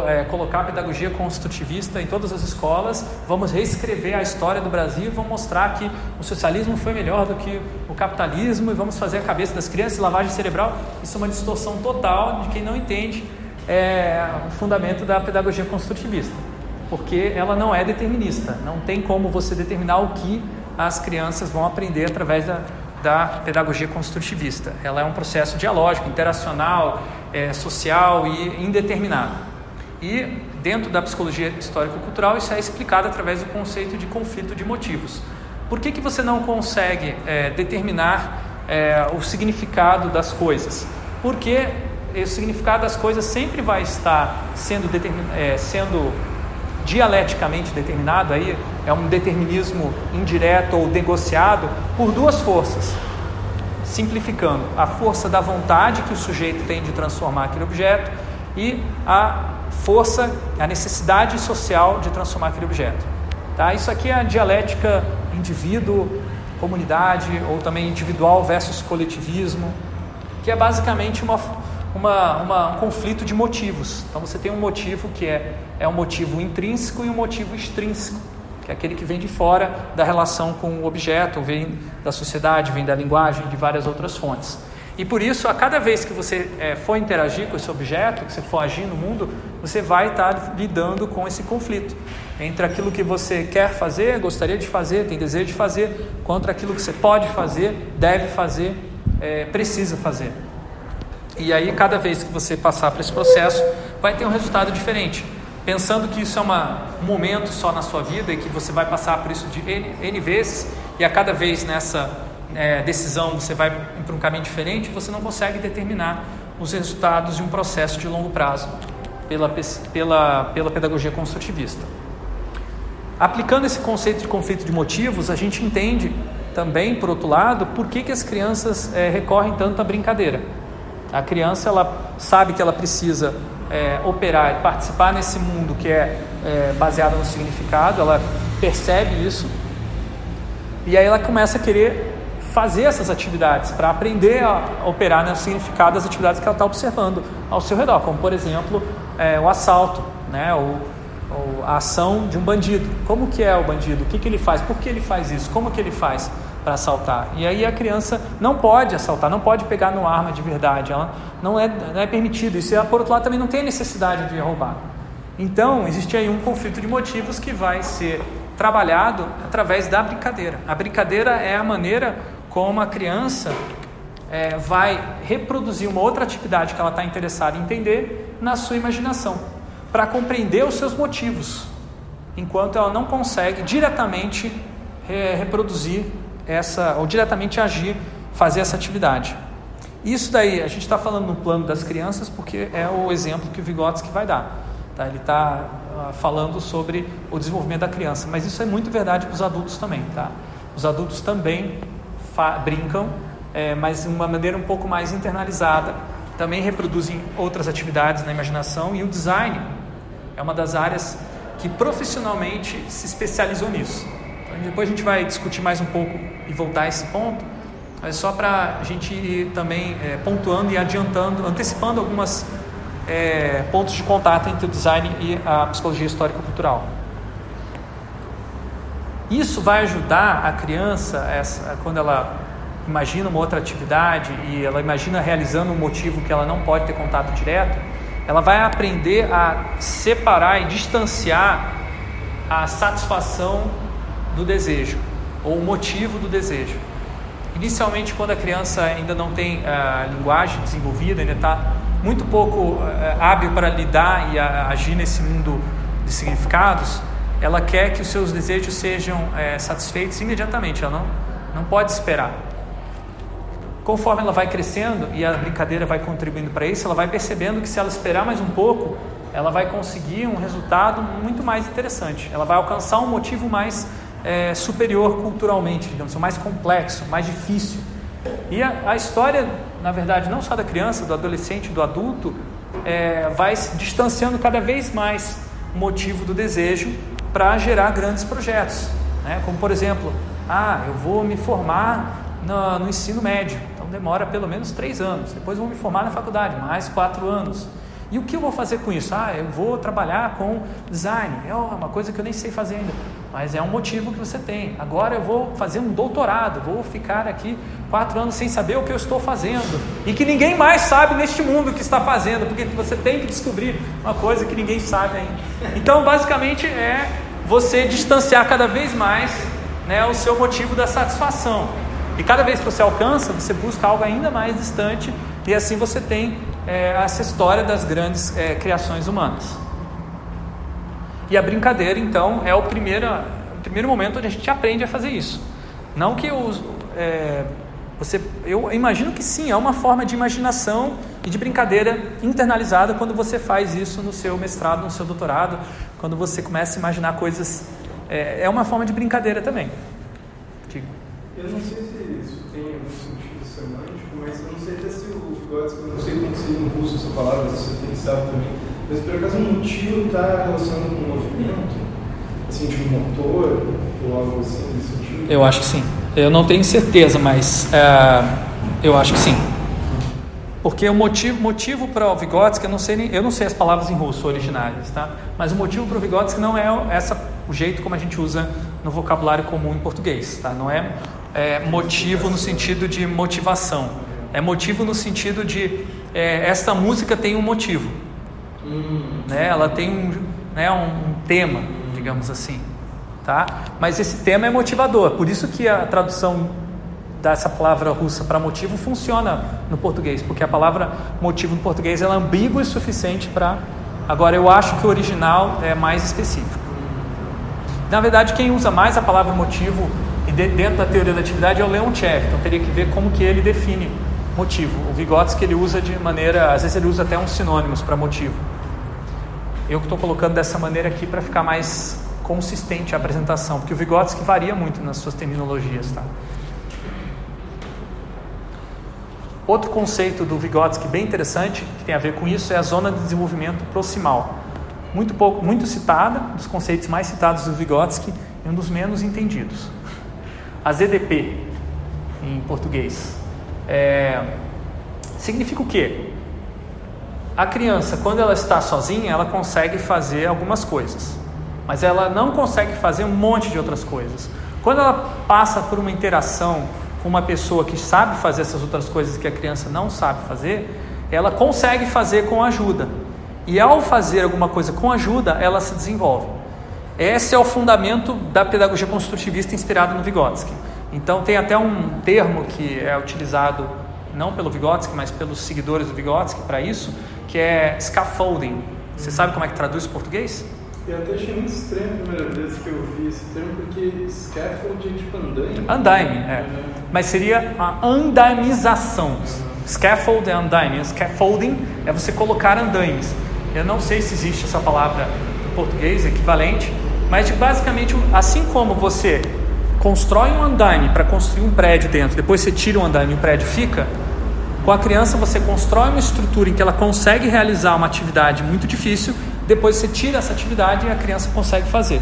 é, colocar a pedagogia construtivista em todas as escolas, vamos reescrever a história do Brasil, vamos mostrar que o socialismo foi melhor do que o capitalismo e vamos fazer a cabeça das crianças lavagem cerebral. Isso é uma distorção total de quem não entende é, o fundamento da pedagogia construtivista, porque ela não é determinista, não tem como você determinar o que as crianças vão aprender através da, da pedagogia construtivista. Ela é um processo dialógico, interacional, é, social e indeterminado. E dentro da psicologia histórico-cultural isso é explicado através do conceito de conflito de motivos. Por que, que você não consegue é, determinar é, o significado das coisas? Porque o significado das coisas sempre vai estar sendo, é, sendo dialeticamente determinado, aí é um determinismo indireto ou negociado por duas forças. Simplificando, a força da vontade que o sujeito tem de transformar aquele objeto e a força, a necessidade social de transformar aquele objeto. Tá? Isso aqui é a dialética indivíduo, comunidade, ou também individual versus coletivismo, que é basicamente uma, uma, uma, um conflito de motivos. Então você tem um motivo que é, é um motivo intrínseco e um motivo extrínseco, que é aquele que vem de fora da relação com o objeto, vem da sociedade, vem da linguagem, de várias outras fontes. E por isso, a cada vez que você é, for interagir com esse objeto, que você for agir no mundo, você vai estar lidando com esse conflito entre aquilo que você quer fazer, gostaria de fazer, tem desejo de fazer, contra aquilo que você pode fazer, deve fazer, é, precisa fazer. E aí, cada vez que você passar por esse processo, vai ter um resultado diferente. Pensando que isso é uma, um momento só na sua vida e que você vai passar por isso de N, N vezes, e a cada vez nessa é, decisão você vai para um caminho diferente, você não consegue determinar os resultados de um processo de longo prazo pela, pela, pela pedagogia construtivista. Aplicando esse conceito de conflito de motivos, a gente entende também, por outro lado, por que, que as crianças é, recorrem tanto à brincadeira. A criança ela sabe que ela precisa é, operar e participar nesse mundo que é, é baseado no significado, ela percebe isso e aí ela começa a querer fazer essas atividades, para aprender a operar no significado das atividades que ela está observando ao seu redor, como por exemplo é, o assalto, né, ou, ou, a ação de um bandido. Como que é o bandido? O que, que ele faz? Por que ele faz isso? Como que ele faz para assaltar? E aí a criança não pode assaltar, não pode pegar numa arma de verdade, ela não é, não é permitido. Isso, e por outro lado, também não tem necessidade de roubar. Então, existe aí um conflito de motivos que vai ser trabalhado através da brincadeira. A brincadeira é a maneira como a criança é, vai reproduzir uma outra atividade que ela está interessada em entender na sua imaginação, para compreender os seus motivos, enquanto ela não consegue diretamente é, reproduzir essa, ou diretamente agir, fazer essa atividade. Isso daí, a gente está falando no plano das crianças porque é o exemplo que o Vygotsky vai dar. Tá? Ele está uh, falando sobre o desenvolvimento da criança, mas isso é muito verdade para os adultos também. Tá? Os adultos também brincam, é, mas de uma maneira um pouco mais internalizada. Também reproduzem outras atividades na imaginação e o design é uma das áreas que profissionalmente se especializou nisso. Então, depois a gente vai discutir mais um pouco e voltar a esse ponto, mas só para a gente ir também é, pontuando e adiantando, antecipando algumas é, pontos de contato entre o design e a psicologia histórico-cultural. Isso vai ajudar a criança, essa, quando ela imagina uma outra atividade e ela imagina realizando um motivo que ela não pode ter contato direto, ela vai aprender a separar e distanciar a satisfação do desejo ou o motivo do desejo. Inicialmente, quando a criança ainda não tem a linguagem desenvolvida, ainda está muito pouco hábil para lidar e agir nesse mundo de significados, ela quer que os seus desejos sejam é, satisfeitos imediatamente, ela não, não pode esperar. Conforme ela vai crescendo e a brincadeira vai contribuindo para isso, ela vai percebendo que se ela esperar mais um pouco, ela vai conseguir um resultado muito mais interessante. Ela vai alcançar um motivo mais é, superior culturalmente, digamos, mais complexo, mais difícil E a, a história, na verdade, não só da criança, do adolescente, do adulto, é, vai se distanciando cada vez mais o motivo do desejo para gerar grandes projetos. Né? Como, por exemplo, ah, eu vou me formar no, no ensino médio, então demora pelo menos três anos. Depois vou me formar na faculdade, mais quatro anos. E o que eu vou fazer com isso? Ah, eu vou trabalhar com design. É uma coisa que eu nem sei fazer ainda, mas é um motivo que você tem. Agora eu vou fazer um doutorado, vou ficar aqui quatro anos sem saber o que eu estou fazendo e que ninguém mais sabe neste mundo o que está fazendo, porque você tem que descobrir uma coisa que ninguém sabe ainda. Então, basicamente, é você distanciar cada vez mais né, o seu motivo da satisfação. E cada vez que você alcança, você busca algo ainda mais distante, e assim você tem é, essa história das grandes é, criações humanas. E a brincadeira, então, é o primeiro, o primeiro momento onde a gente aprende a fazer isso. Não que os, é, você, eu imagino que sim, é uma forma de imaginação e de brincadeira internalizada quando você faz isso no seu mestrado, no seu doutorado, quando você começa a imaginar coisas. É, é uma forma de brincadeira também. Digo. Eu não sei se isso tem algum sentido semântico, mas eu não sei até se o Vygotsky, eu não sei como se no russo essa palavra, se você tem sabe também, mas por acaso o motivo está relacionado com o movimento? Assim, de um motor ou algo assim? Eu acho que sim. Eu não tenho certeza, mas uh, eu acho que sim. Porque o motivo, motivo para o Vygotsky, eu não sei nem, eu não sei as palavras em russo originárias, tá? Mas o motivo para o Vygotsky não é essa, o jeito como a gente usa no vocabulário comum em português, tá? Não é, é motivo no sentido de motivação, é motivo no sentido de é, esta música tem um motivo, hum. né? Ela tem um, né, um tema, digamos assim, tá? Mas esse tema é motivador, por isso que a tradução dessa palavra russa para motivo funciona no português, porque a palavra motivo no português é ambígua o suficiente para. Agora, eu acho que o original é mais específico. Na verdade, quem usa mais a palavra motivo dentro da teoria da atividade é o Leontiev, então teria que ver como que ele define motivo. O Vygotsky ele usa de maneira, às vezes ele usa até uns sinônimos para motivo. Eu estou colocando dessa maneira aqui para ficar mais consistente a apresentação, porque o Vygotsky varia muito nas suas terminologias, tá? Outro conceito do Vygotsky bem interessante, que tem a ver com isso, é a zona de desenvolvimento proximal. Muito, pouco, muito citada, dos conceitos mais citados do Vygotsky e um dos menos entendidos. A ZDP, em português, é, significa o quê? A criança, quando ela está sozinha, ela consegue fazer algumas coisas, mas ela não consegue fazer um monte de outras coisas. Quando ela passa por uma interação com uma pessoa que sabe fazer essas outras coisas que a criança não sabe fazer, ela consegue fazer com ajuda. E ao fazer alguma coisa com ajuda, ela se desenvolve. Esse é o fundamento da pedagogia construtivista inspirada no Vygotsky. Então tem até um termo que é utilizado não pelo Vygotsky, mas pelos seguidores do Vygotsky para isso, que é scaffolding. Você sabe como é que traduz em português? Eu até achei muito estranho a primeira vez que eu vi esse termo, porque scaffold é tipo andaime. Andaime, é. Mas seria a andaimização. Scaffold é andaime. Scaffolding é você colocar andaimes. Eu não sei se existe essa palavra em português equivalente, mas basicamente, assim como você constrói um andaime para construir um prédio dentro, depois você tira o um andaime e o prédio fica, com a criança você constrói uma estrutura em que ela consegue realizar uma atividade muito difícil depois você tira essa atividade e a criança consegue fazer.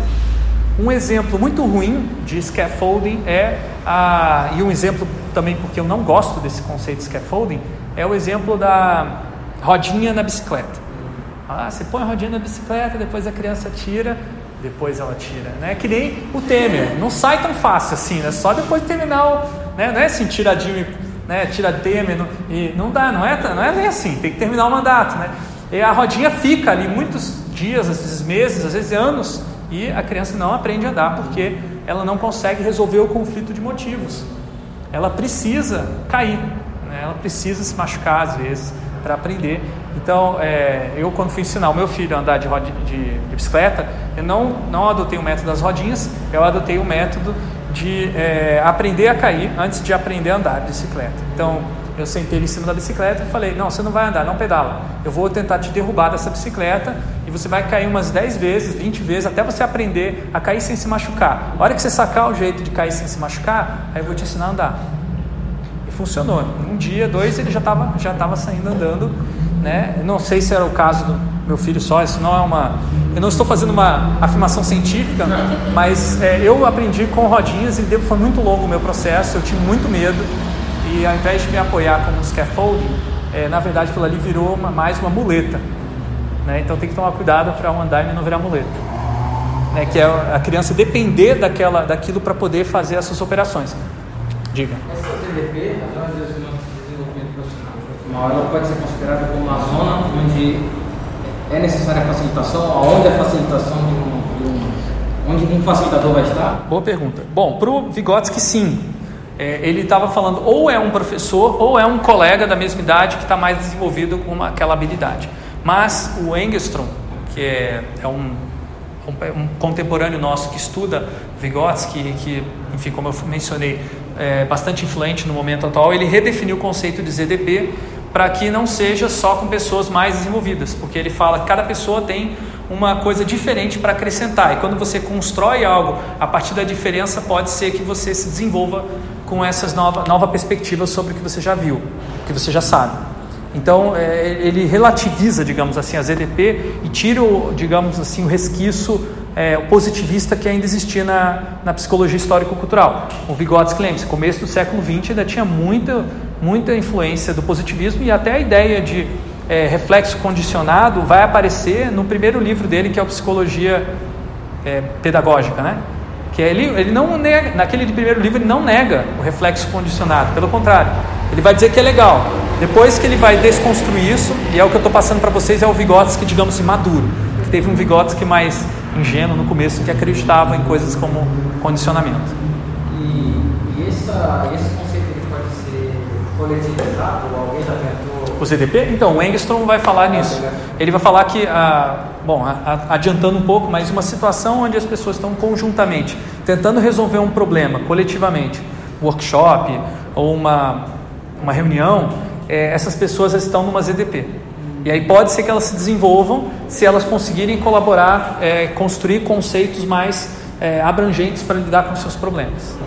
Um exemplo muito ruim de scaffolding é, a, e um exemplo também porque eu não gosto desse conceito de scaffolding, é o exemplo da rodinha na bicicleta. Ah, você põe a rodinha na bicicleta, depois a criança tira, depois ela tira. Né? Que nem o Temer, não sai tão fácil assim, né? só depois de terminar o. Né? Não é assim, tiradinho, né? tira Temer, não, e não dá, não é, não é assim, tem que terminar o mandato. Né? E a rodinha fica ali muitos dias, às vezes meses, às vezes anos, e a criança não aprende a andar porque ela não consegue resolver o conflito de motivos. Ela precisa cair, né? ela precisa se machucar às vezes para aprender. Então, é, eu quando fui ensinar o meu filho a andar de, de, de, bicicleta, eu não, não adotei o método das rodinhas, eu adotei o método de é, aprender a cair antes de aprender a andar de bicicleta. Então, eu sentei ele em cima da bicicleta e falei: Não, você não vai andar, não pedala. Eu vou tentar te derrubar dessa bicicleta e você vai cair umas 10 vezes, 20 vezes, até você aprender a cair sem se machucar. A hora que você sacar o jeito de cair sem se machucar, aí eu vou te ensinar a andar. funcionou. Um dia, dois, ele já estava já tava saindo andando. Né? Não sei se era o caso do meu filho só, isso não é uma. Eu não estou fazendo uma afirmação científica, mas é, eu aprendi com rodinhas e foi muito longo o meu processo, eu tinha muito medo. E ao invés de me apoiar como um scaffolding, é, na verdade aquilo ali virou uma, mais uma muleta. Né? Então tem que tomar cuidado para o andaime não virar muleta. Né? Que é a criança depender daquela, daquilo para poder fazer essas operações. Diga. Essa TDP, de desenvolvimento profissional, ela pode ser considerada como uma zona onde é necessária a facilitação, aonde a facilitação de um, de um onde um facilitador vai estar? Boa pergunta. Bom, para o Vygotsky, sim. É, ele estava falando ou é um professor ou é um colega da mesma idade que está mais desenvolvido com uma, aquela habilidade. Mas o Engstrom, que é, é um, um, um, contemporâneo nosso que estuda Vygotsky, que, enfim, como eu mencionei, é bastante influente no momento atual, ele redefiniu o conceito de ZDP para que não seja só com pessoas mais desenvolvidas, porque ele fala que cada pessoa tem uma coisa diferente para acrescentar. E quando você constrói algo a partir da diferença, pode ser que você se desenvolva com essas nova, nova perspectivas sobre o que você já viu, o que você já sabe. Então, é, ele relativiza, digamos assim, a ZDP e tira, o, digamos assim, o resquício é, positivista que ainda existia na, na psicologia histórico-cultural. O Vygotsky, lembre começo do século XX ainda tinha muita, muita influência do positivismo e até a ideia de é, reflexo condicionado vai aparecer no primeiro livro dele, que é a Psicologia é, Pedagógica, né? Que ele, ele não nega, naquele primeiro livro ele não nega o reflexo condicionado, pelo contrário, ele vai dizer que é legal. Depois que ele vai desconstruir isso, e é o que eu estou passando para vocês, é o Vygotsky, digamos assim, maduro. Que teve um Vygotsky mais ingênuo no começo, que acreditava em coisas como condicionamento. E, e essa, esse coletivizado? Alguém já tentou o ZDP? Então, o Engstrom vai falar nisso. Ele vai falar que, ah, bom, adiantando um pouco, mas uma situação onde as pessoas estão conjuntamente tentando resolver um problema coletivamente, workshop ou uma, uma reunião, é, essas pessoas estão numa ZDP. E aí pode ser que elas se desenvolvam se elas conseguirem colaborar, é, construir conceitos mais é, abrangentes para lidar com seus problemas.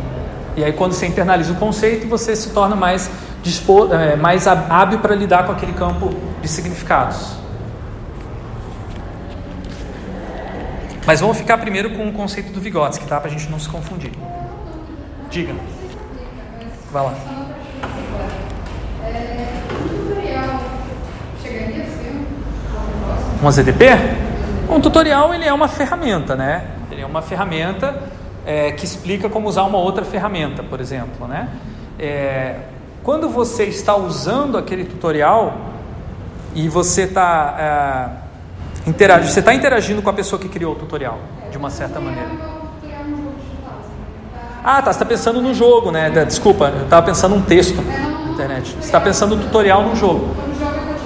E aí quando você internaliza o conceito, você se torna mais dispor, é, mais hábil para lidar com aquele campo de significados. Mas vamos ficar primeiro com o conceito do Vygotsky, tá? Para a gente não se confundir. Diga. Vai lá. Um ZDP? Um tutorial ele é uma ferramenta, né? Ele é uma ferramenta é, que explica como usar uma outra ferramenta, por exemplo, né? É, quando você está usando aquele tutorial e você está é, interagindo, você está interagindo com a pessoa que criou o tutorial, de uma certa maneira. Ah, tá. Você está pensando no jogo, né? Desculpa, eu estava pensando num texto na internet. Você está pensando no tutorial no jogo.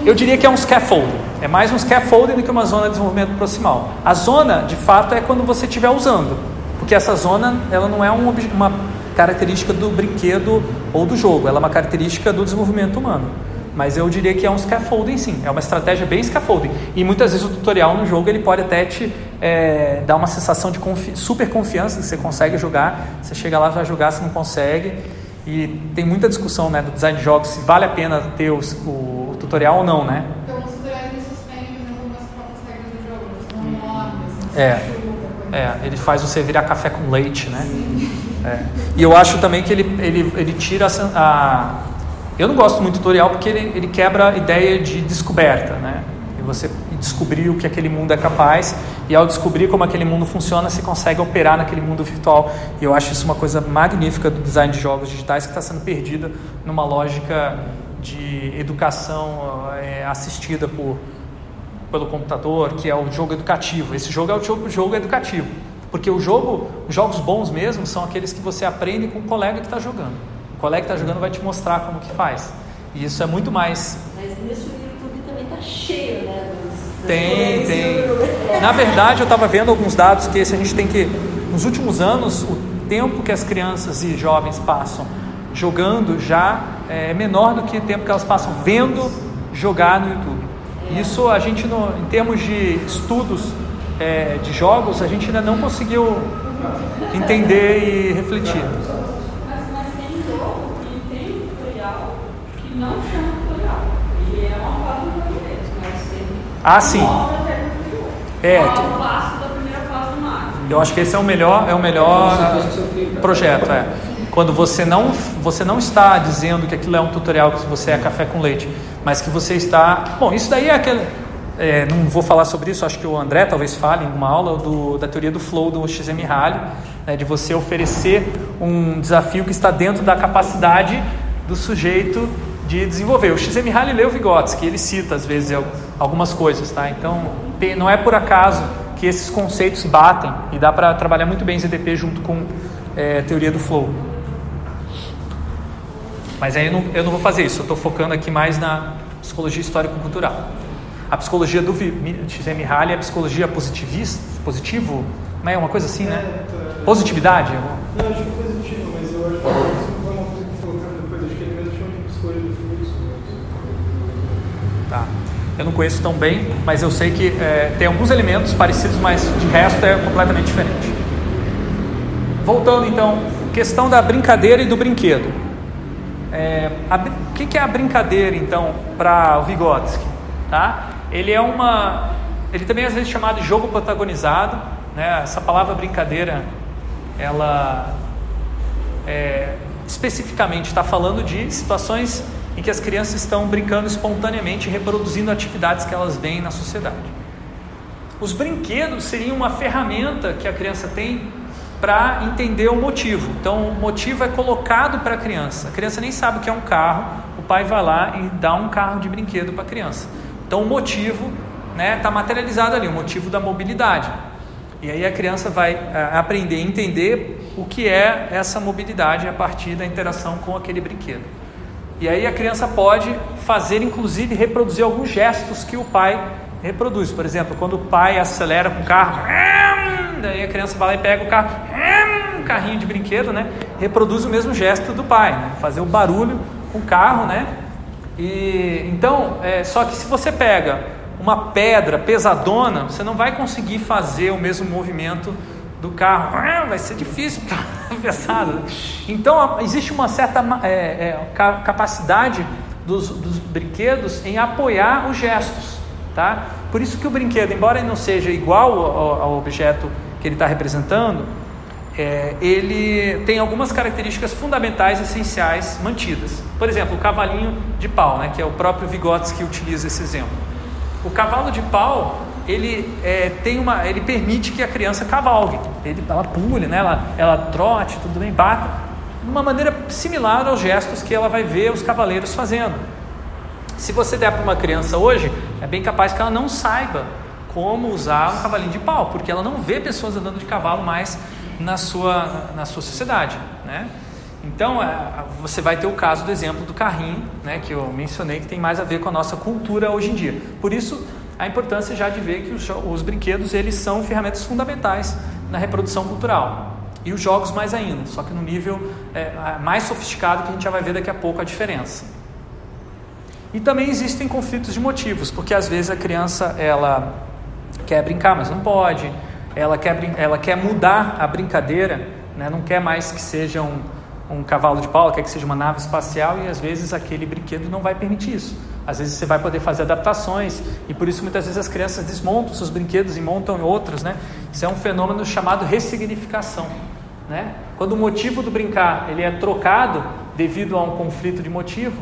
Eu diria que é um scaffolding. É mais um scaffolding do que uma zona de desenvolvimento proximal. A zona, de fato, é quando você estiver usando. Porque essa zona, ela não é um, uma característica do brinquedo ou do jogo, ela é uma característica do desenvolvimento humano. Mas eu diria que é um scaffolding sim, é uma estratégia bem scaffolding. E muitas vezes o tutorial no jogo ele pode até te é, dar uma sensação de confi super confiança que você consegue jogar. Você chega lá, vai jogar, você não consegue. E tem muita discussão né, do design de jogos se vale a pena ter o, o, tutorial ou não, né? Então os tutoriais suspendem algumas próprias regras do jogo, não morrem, assim, é. É, ele faz você virar café com leite, né? É. E eu acho também que ele, ele, ele tira a, a, Eu não gosto muito do tutorial porque ele, ele quebra a ideia de descoberta, né? E você descobrir o que aquele mundo é capaz e ao descobrir como aquele mundo funciona, você consegue operar naquele mundo virtual. E eu acho isso uma coisa magnífica do design de jogos digitais que está sendo perdida numa lógica de educação é, assistida por pelo computador, que é o jogo educativo. Esse jogo é o jogo, jogo educativo. Porque o jogo, os jogos bons mesmo são aqueles que você aprende com o colega que está jogando. O colega que está jogando vai te mostrar como que faz. E isso é muito mais. Mas nisso o YouTube também está cheio, né? Dos, tem, tem. Na verdade, eu estava vendo alguns dados que esse a gente tem que. Nos últimos anos, o tempo que as crianças e jovens passam jogando já é menor do que o tempo que elas passam vendo jogar no YouTube. Isso a gente, no, em termos de estudos é, de jogos, a gente ainda não conseguiu entender e refletir. Mas, mas tem jogo que tem tutorial que não chama tutorial. E é uma fase do jogo mesmo. Mas ah, sim. É. Eu acho que esse é o melhor, é o melhor projeto, é. Quando você não, você não está dizendo que aquilo é um tutorial que você é café com leite, mas que você está, bom, isso daí é aquele, é, não vou falar sobre isso, acho que o André talvez fale em uma aula do, da teoria do flow do XM Rally, né, de você oferecer um desafio que está dentro da capacidade do sujeito de desenvolver. O XM Rally leu Vygotsky, ele cita às vezes algumas coisas, tá? Então, não é por acaso que esses conceitos batem e dá para trabalhar muito bem ZDP junto com é, teoria do flow. Mas aí eu não, eu não vou fazer isso, eu estou focando aqui mais na psicologia histórico-cultural. A psicologia do XM Halley é a psicologia positivista, positivo, é uma coisa assim, né? Positividade? Não, acho que é positivo, mas eu acho que isso foi uma coisa que colocaram depois, acho que ele mesmo chama de psicologia do fluxo. Tá. Eu não conheço tão bem, mas eu sei que é, tem alguns elementos parecidos, mas de resto é completamente diferente. Voltando então, questão da brincadeira e do brinquedo. É, a, o que, que é a brincadeira então para o Vygotsky? Tá? Ele é uma, ele também é às vezes chamado de jogo protagonizado. Né? Essa palavra brincadeira, ela é, especificamente está falando de situações em que as crianças estão brincando espontaneamente, reproduzindo atividades que elas veem na sociedade. Os brinquedos seriam uma ferramenta que a criança tem para entender o motivo. Então, o motivo é colocado para a criança. A criança nem sabe o que é um carro, o pai vai lá e dá um carro de brinquedo para a criança. Então, o motivo está né, tá materializado ali, o motivo da mobilidade. E aí a criança vai é, aprender a entender o que é essa mobilidade a partir da interação com aquele brinquedo. E aí a criança pode fazer, inclusive, reproduzir alguns gestos que o pai reproduz. Por exemplo, quando o pai acelera com o carro, daí a criança vai lá e pega o carro, um carrinho de brinquedo, né? Reproduz o mesmo gesto do pai, né? fazer o barulho com o carro, né? E então, é, só que se você pega uma pedra pesadona, você não vai conseguir fazer o mesmo movimento do carro. Vai ser difícil, tá pesado. Então, existe uma certa é, é, capacidade dos, dos, brinquedos em apoiar os gestos. Tá? Por isso que o brinquedo, embora ele não seja igual ao, ao objeto que ele está representando, é, ele tem algumas características fundamentais, essenciais, mantidas. Por exemplo, o cavalinho de pau, né, que é o próprio Vygotsky que utiliza esse exemplo. O cavalo de pau, ele é, tem uma, ele permite que a criança cavalgue. Ele, ela pule, né? ela, ela trote, tudo bem, bata, de uma maneira similar aos gestos que ela vai ver os cavaleiros fazendo. Se você der para uma criança hoje, é bem capaz que ela não saiba como usar um cavalinho de pau, porque ela não vê pessoas andando de cavalo mais na sua, na sua sociedade, né? Então, é, você vai ter o caso do exemplo do carrinho, né, que eu mencionei, que tem mais a ver com a nossa cultura hoje em dia. Por isso, a importância já de ver que os, os brinquedos eles são ferramentas fundamentais na reprodução cultural. E os jogos mais ainda, só que no nível é, mais sofisticado que a gente já vai ver daqui a pouco a diferença. E também existem conflitos de motivos, porque às vezes a criança ela quer brincar, mas não pode, ela quer, ela quer mudar a brincadeira, né? não quer mais que seja um, um cavalo de pau, quer que seja uma nave espacial e às vezes aquele brinquedo não vai permitir isso. Às vezes você vai poder fazer adaptações e por isso muitas vezes as crianças desmontam seus brinquedos e montam outros, né? Isso é um fenômeno chamado ressignificação, né? Quando o motivo do brincar ele é trocado devido a um conflito de motivo,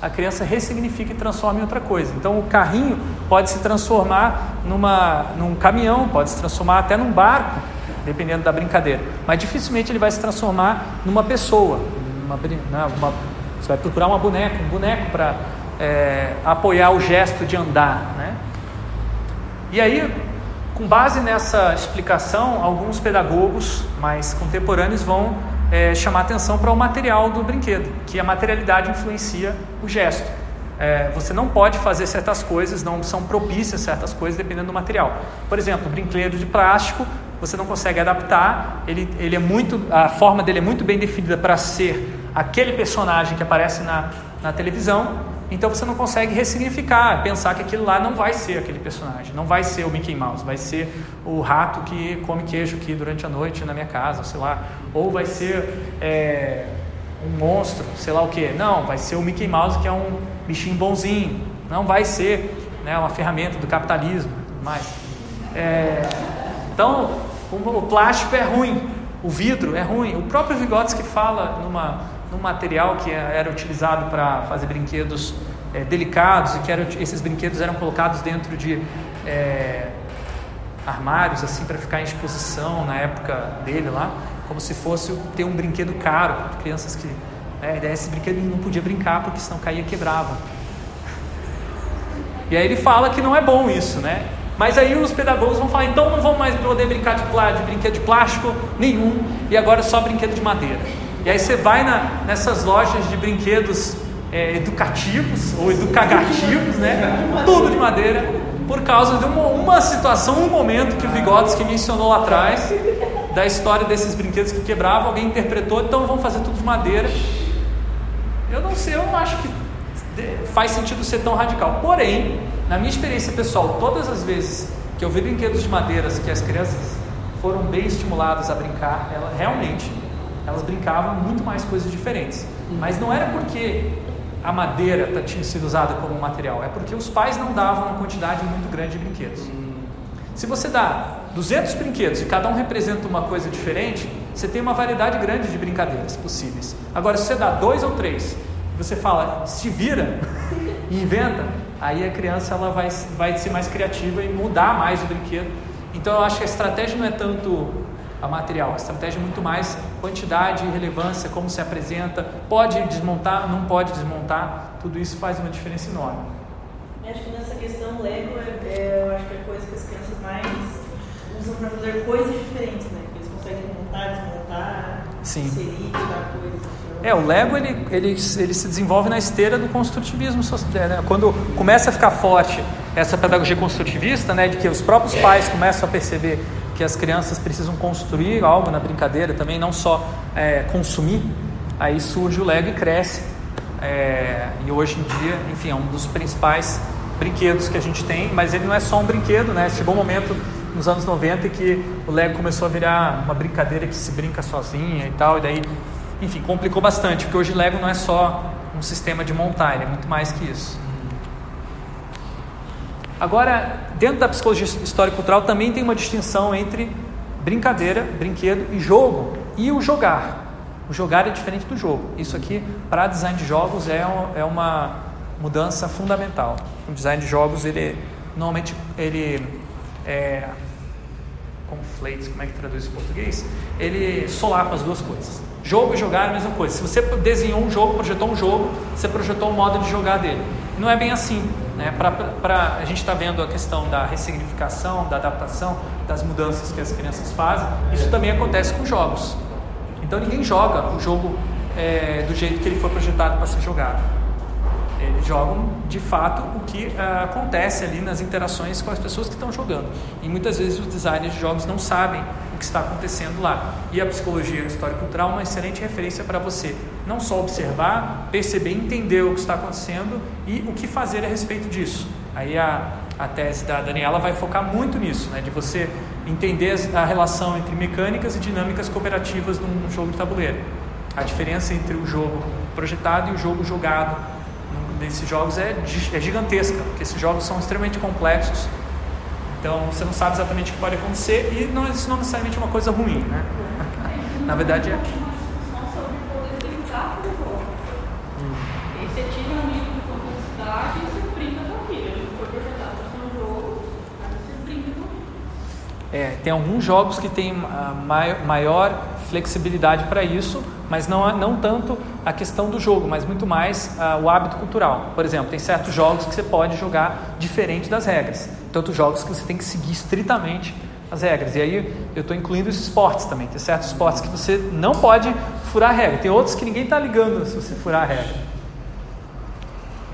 a criança ressignifica e transforma em outra coisa. Então o carrinho pode se transformar numa, num caminhão, pode se transformar até num barco, dependendo da brincadeira. Mas dificilmente ele vai se transformar numa pessoa. Uma, né, uma, você vai procurar uma boneca, um boneco para é, apoiar o gesto de andar. Né? E aí, com base nessa explicação, alguns pedagogos mais contemporâneos vão é, chamar atenção para o material do brinquedo, que a materialidade influencia o gesto. É, você não pode fazer certas coisas, não são propícias certas coisas dependendo do material. Por exemplo, brinquedo de plástico, você não consegue adaptar, ele, ele é muito, a forma dele é muito bem definida para ser aquele personagem que aparece na, na televisão, então você não consegue ressignificar, pensar que aquilo lá não vai ser aquele personagem, não vai ser o Mickey Mouse, vai ser o rato que come queijo aqui durante a noite na minha casa, sei lá, ou vai ser é, um monstro, sei lá o que. Não, vai ser o Mickey Mouse que é um bichinho bonzinho, não vai ser né, uma ferramenta do capitalismo, mais. É, então, o, plástico é ruim, o vidro é ruim. O próprio Vygotsky fala numa, num material que era utilizado para fazer brinquedos é, delicados e que era, esses brinquedos eram colocados dentro de é, armários assim para ficar em exposição na época dele lá, como se fosse ter um brinquedo caro, crianças que né, esse brinquedo não podia brincar porque senão caía quebrava. E aí ele fala que não é bom isso, né? Mas aí os pedagogos vão falar, então não vão mais poder brincar de, de brinquedo de plástico nenhum, e agora é só brinquedo de madeira. E aí você vai na, nessas lojas de brinquedos é, educativos ou educagativos, né? Tudo de madeira, por causa de uma, uma situação, um momento que o Vygotsky mencionou lá atrás, da história desses brinquedos que quebravam, alguém interpretou, então vamos fazer tudo de madeira. Eu não sei, eu não acho que faz sentido ser tão radical. Porém, na minha experiência pessoal, todas as vezes que eu vi brinquedos de madeiras que as crianças foram bem estimuladas a brincar, ela, realmente elas brincavam muito mais coisas diferentes. Mas não era porque a madeira tá, tinha sido usada como material, é porque os pais não davam uma quantidade muito grande de brinquedos. Se você dá 200 brinquedos e cada um representa uma coisa diferente, você tem uma variedade grande de brincadeiras possíveis. Agora, se você dá dois ou três, você fala, se vira e inventa, aí a criança ela vai, vai ser mais criativa e mudar mais o brinquedo. Então, eu acho que a estratégia não é tanto a material. A estratégia é muito mais quantidade e relevância, como se apresenta, pode desmontar, não pode desmontar, tudo isso faz uma diferença enorme. Acho que nessa questão Lego é, é, eu acho que é a coisa que as crianças mais usam para fazer coisas diferentes, né? Que eles conseguem montar, desmontar, Sim. inserir, tirar coisas. É, o Lego ele, ele, ele se desenvolve na esteira do construtivismo. Né? Quando começa a ficar forte essa pedagogia construtivista, né, de que os próprios pais começam a perceber que as crianças precisam construir algo na brincadeira também, não só é, consumir, aí surge o Lego e cresce. É, e hoje em dia, enfim, é um dos principais brinquedos que a gente tem, mas ele não é só um brinquedo, né? Chegou um momento nos anos 90 que o Lego começou a virar uma brincadeira que se brinca sozinha e tal, e daí, enfim, complicou bastante, porque hoje Lego não é só um sistema de montar, ele é muito mais que isso. Agora, dentro da psicologia histórico-cultural também tem uma distinção entre brincadeira, brinquedo e jogo e o jogar. O jogar é diferente do jogo. Isso aqui, para design de jogos, é, é uma mudança fundamental. O design de jogos, ele normalmente ele é, conflates, como é que traduz em português? Ele solapa as duas coisas. Jogo e jogar é a mesma coisa. Se você desenhou um jogo, projetou um jogo, você projetou um modo de jogar dele. Não é bem assim. Né? Pra, pra, a gente está vendo a questão da ressignificação, da adaptação, das mudanças que as crianças fazem. Isso também acontece com jogos. Então ninguém joga o jogo é, do jeito que ele foi projetado para ser jogado. Eles jogam de fato o que uh, acontece ali nas interações com as pessoas que estão jogando. E muitas vezes os designers de jogos não sabem o que está acontecendo lá. E a psicologia histórico-cultural é uma excelente referência para você não só observar, perceber, entender o que está acontecendo e o que fazer a respeito disso. Aí a, a tese da Daniela vai focar muito nisso, né, de você entender a relação entre mecânicas e dinâmicas cooperativas num jogo de tabuleiro. A diferença entre o jogo projetado e o jogo jogado nesses jogos é, é gigantesca, porque esses jogos são extremamente complexos. Então você não sabe exatamente o que pode acontecer e não, isso não necessariamente é uma coisa ruim, né? Na verdade é. um e um aquilo. É, tem alguns jogos que têm maior flexibilidade para isso, mas não, não tanto a questão do jogo, mas muito mais uh, o hábito cultural. Por exemplo, tem certos jogos que você pode jogar diferente das regras, tanto jogos que você tem que seguir estritamente as regras. E aí eu estou incluindo os esportes também. Tem certos esportes que você não pode furar a regra, tem outros que ninguém está ligando se você furar a regra.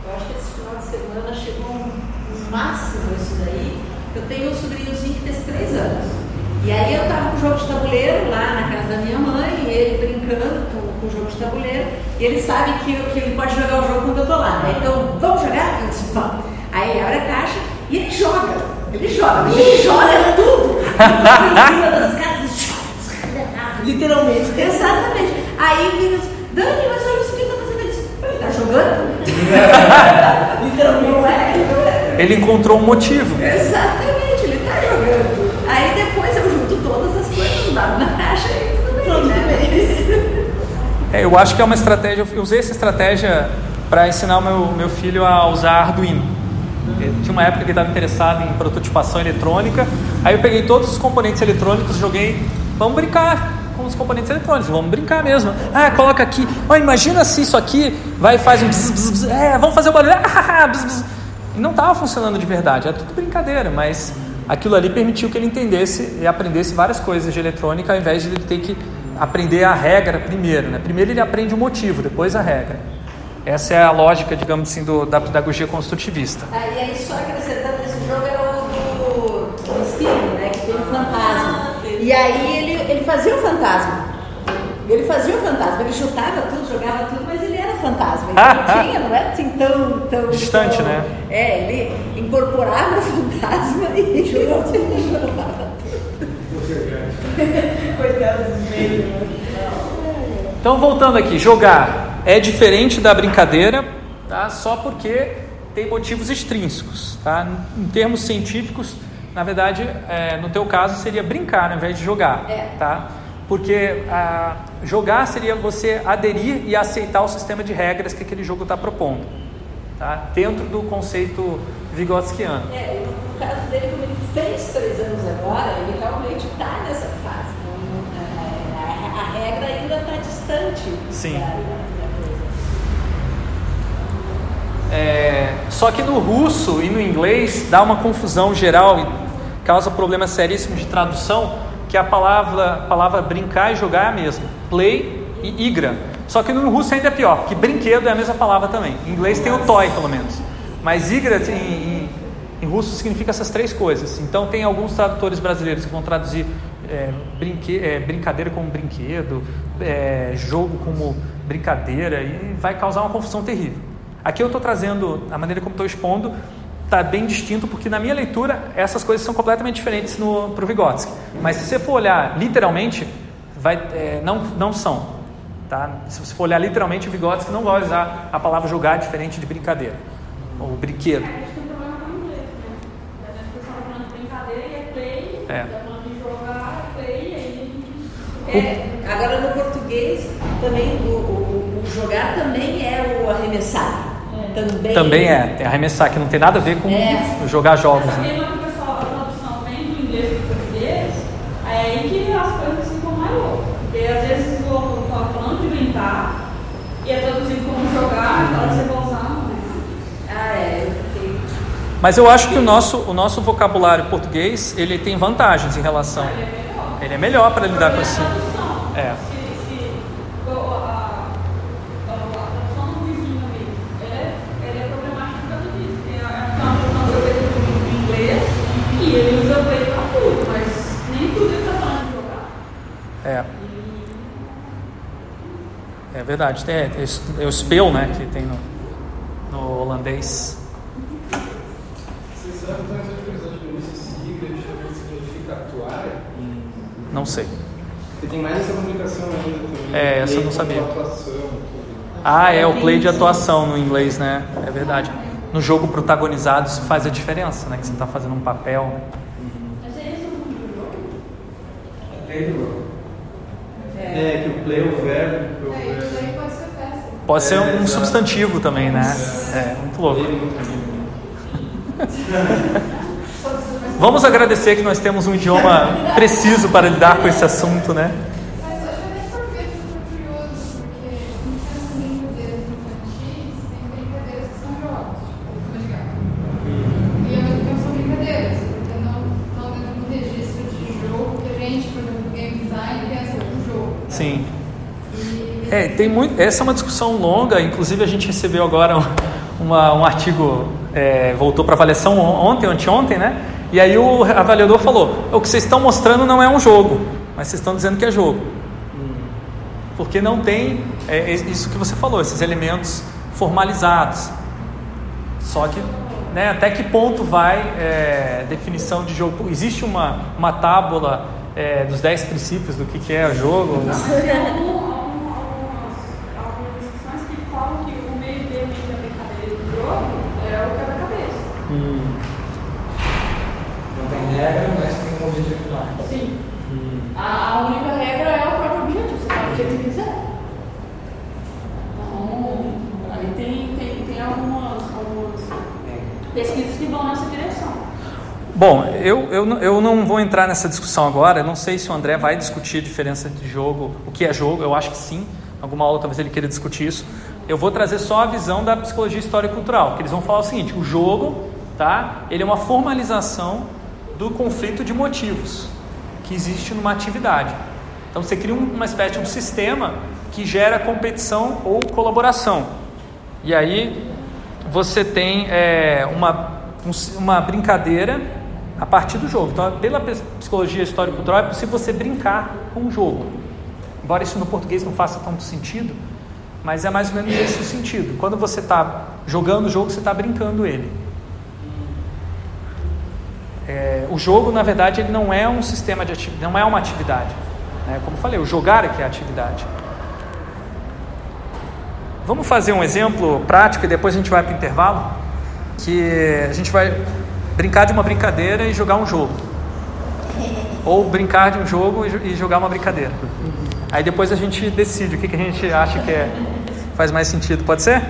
Eu acho que esse final de semana chegou um máximo isso daí. Eu tenho um sobrinhozinho que fez três anos. E aí eu estava com o jogo de tabuleiro lá na casa da minha mãe, e ele brincando com, com o jogo de tabuleiro, e ele sabe que, que ele pode jogar o jogo quando eu estou lá. Né? Então, vamos jogar? Eu disse, vamos. Aí abre a caixa e ele joga. Ele joga, ele joga tudo. literalmente. Exatamente. Aí vira assim, Dani, mas olha isso que ele está fazendo. Ele está jogando? literalmente. Não é? Não é? ele encontrou um motivo. Exatamente, ele está jogando. Aí depois eu junto todas as coisas, dado na caixa e tudo bem, né? É, eu acho que é uma estratégia, eu usei essa estratégia para ensinar o meu, meu filho a usar Arduino. Tinha uma época que estava interessado em prototipação eletrônica, aí eu peguei todos os componentes eletrônicos, joguei, vamos brincar com os componentes eletrônicos, vamos brincar mesmo. Ah, coloca aqui, oh, imagina se isso aqui vai e faz um bzz, bzz, bzz, é, vamos fazer o barulho, ah, bzz, bzz. E não estava funcionando de verdade, era tudo brincadeira, mas aquilo ali permitiu que ele entendesse e aprendesse várias coisas de eletrônica, ao invés de ele ter que aprender a regra primeiro. Né? Primeiro ele aprende o motivo, depois a regra. Essa é a lógica, digamos assim, do, da pedagogia construtivista. Ah, e aí, só acrescentando, esse jogo é o do, Steve, né? Que tem um fantasma. E aí ele, ele fazia o fantasma. Ele fazia o fantasma, ele chutava tudo, jogava tudo, mas ele era fantasma. Então Ah, tinha, não era assim tão, tão. Distante, tão- né? É, ele incorporava o fantasma e jogava tudo. Coitado dos meios. Então, voltando aqui, jogar é diferente da brincadeira, tá? Só porque tem motivos extrínsecos, tá? Em termos científicos, na verdade, é, no teu caso seria brincar ao invés de jogar, É. tá? Porque ah, jogar seria você aderir e aceitar o sistema de regras que aquele jogo está propondo, tá? Dentro do conceito vigotskiano. É, no caso dele, como ele fez três anos agora, ele realmente está nessa fase. Não- a, a- a regra ainda está distante Sim. da, É, só que no russo e no inglês dá uma confusão geral e causa problemas seríssimos de tradução, que a palavra, a palavra brincar e jogar é a mesma, play e igra. Só que no russo ainda é pior, porque brinquedo é a mesma palavra também. Em inglês tem o toy, pelo menos. Mas igra em, em, em russo significa essas três coisas. Então tem alguns tradutores brasileiros que vão traduzir é, brinque, é, brincadeira como brinquedo, é, jogo como brincadeira, e vai causar uma confusão terrível. Aqui eu estou trazendo, a maneira como estou expondo, está bem distinto, porque na minha leitura essas coisas são completamente diferentes para o Vygotsky. Mas se você for olhar literalmente, vai, é, não, não são. Tá? Se você for olhar literalmente, o Vygotsky não vai usar a palavra jogar diferente de brincadeira, ou brinquedo. A gente tem problema com o inglês, né? A gente está falando de brincadeira e é play, É. tá falando de jogar, é play, e aí É, agora no português também o, o- o jogar também é o arremessar. Também. Também é, tem arremessar, que não tem nada a ver com É. jogar jogos. Essa Né? mesma que o pessoal, a tradução vem do inglês para o português, aí é aí que as coisas ficam mais loucas. Porque às vezes o estava falando de brincar e é traduzido como jogar, você vai usar, não é. Ah, é. Mas eu acho que o nosso, o nosso vocabulário português ele tem vantagens em relação. Ele é melhor. Ele é melhor para lidar com esse. tradução. É. Se, se o- a, a, a tradução do vizinho ali, ele é, ele é problemático por causa disso. Tem a, a tradução do do- do inglês e ele usa play para tudo, mas nem tudo ele está falando de jogar. É. É verdade. Tem, é, é o spell, né? Que tem no, no holandês. Você sabe qual é significa atuar? Não sei. Porque tem mais essa comunicação ainda também. É, essa eu não sabia. atuação. Ah, é o play de atuação no inglês, né? É verdade. No jogo protagonizado isso faz a diferença, né? Que você está fazendo um papel. né? Mas é esse o nome do jogo? Play do role. É, que o play é o verbo. É, o isso verbo. aí pode ser Pode ser É, um exato. substantivo também, né? É, muito louco. Vamos agradecer que nós temos um idioma preciso para lidar com esse assunto, né? Mas eu achei bem perfeito, super curioso, porque nessas brincadeiras infantis tem brincadeiras que são jogos, tipo, vou jogar. E ao mesmo tempo são brincadeiras, porque não estão dentro do registro de jogo que a gente, por exemplo, no game design, pensa como jogo. Sim. É, tem muito. Essa é uma discussão longa. Inclusive a gente recebeu agora um, uma- um artigo é, voltou para avaliação on- ontem, anteontem, né? E aí o avaliador falou: o que vocês estão mostrando não é um jogo, mas vocês estão dizendo que é jogo, porque não tem é, é isso que você falou, esses elementos formalizados. Só que, né? Até que ponto vai é, definição de jogo? Existe uma uma tábula é, dos 10 princípios do que, que é o jogo? Tem algum- algum- algumas, algumas discussões que falam que o meio termo entre a brincadeira e o jogo é o quebra-cabeça. Hum. tem regra, mas tem um objetivo final. Sim. A, única regra é o próprio objetivo, você pode o que você quiser. Então, aí tem, tem, tem algumas, algumas pesquisas que vão nessa direção. Bom, eu, eu, eu não vou entrar nessa discussão agora. Eu não sei se o André vai discutir a diferença de jogo, o que é jogo. Eu acho que sim. Alguma aula talvez ele queira discutir isso. Eu vou trazer só a visão da psicologia histórica e cultural, que eles vão falar o seguinte: o jogo, tá? Ele é uma formalização do conflito de motivos que existe numa atividade. Então você cria uma espécie de um sistema que gera competição ou colaboração. E aí você tem é, uma, uma brincadeira a partir do jogo. Então, pela psicologia histórica cultural, é possível você brincar com o jogo. Embora isso no português não faça tanto sentido, mas é mais ou menos esse o sentido. Quando você está jogando o jogo, você está brincando ele. É, o jogo, na verdade, ele não é um sistema de atividade, não é uma atividade. Né? Como eu falei, o jogar é que é a atividade. Vamos fazer um exemplo prático e depois a gente vai para o intervalo? Que a gente vai brincar de uma brincadeira e jogar um jogo. Ou brincar de um jogo e jogar uma brincadeira. Aí depois a gente decide o que, que a gente acha que é, faz mais sentido. Pode ser?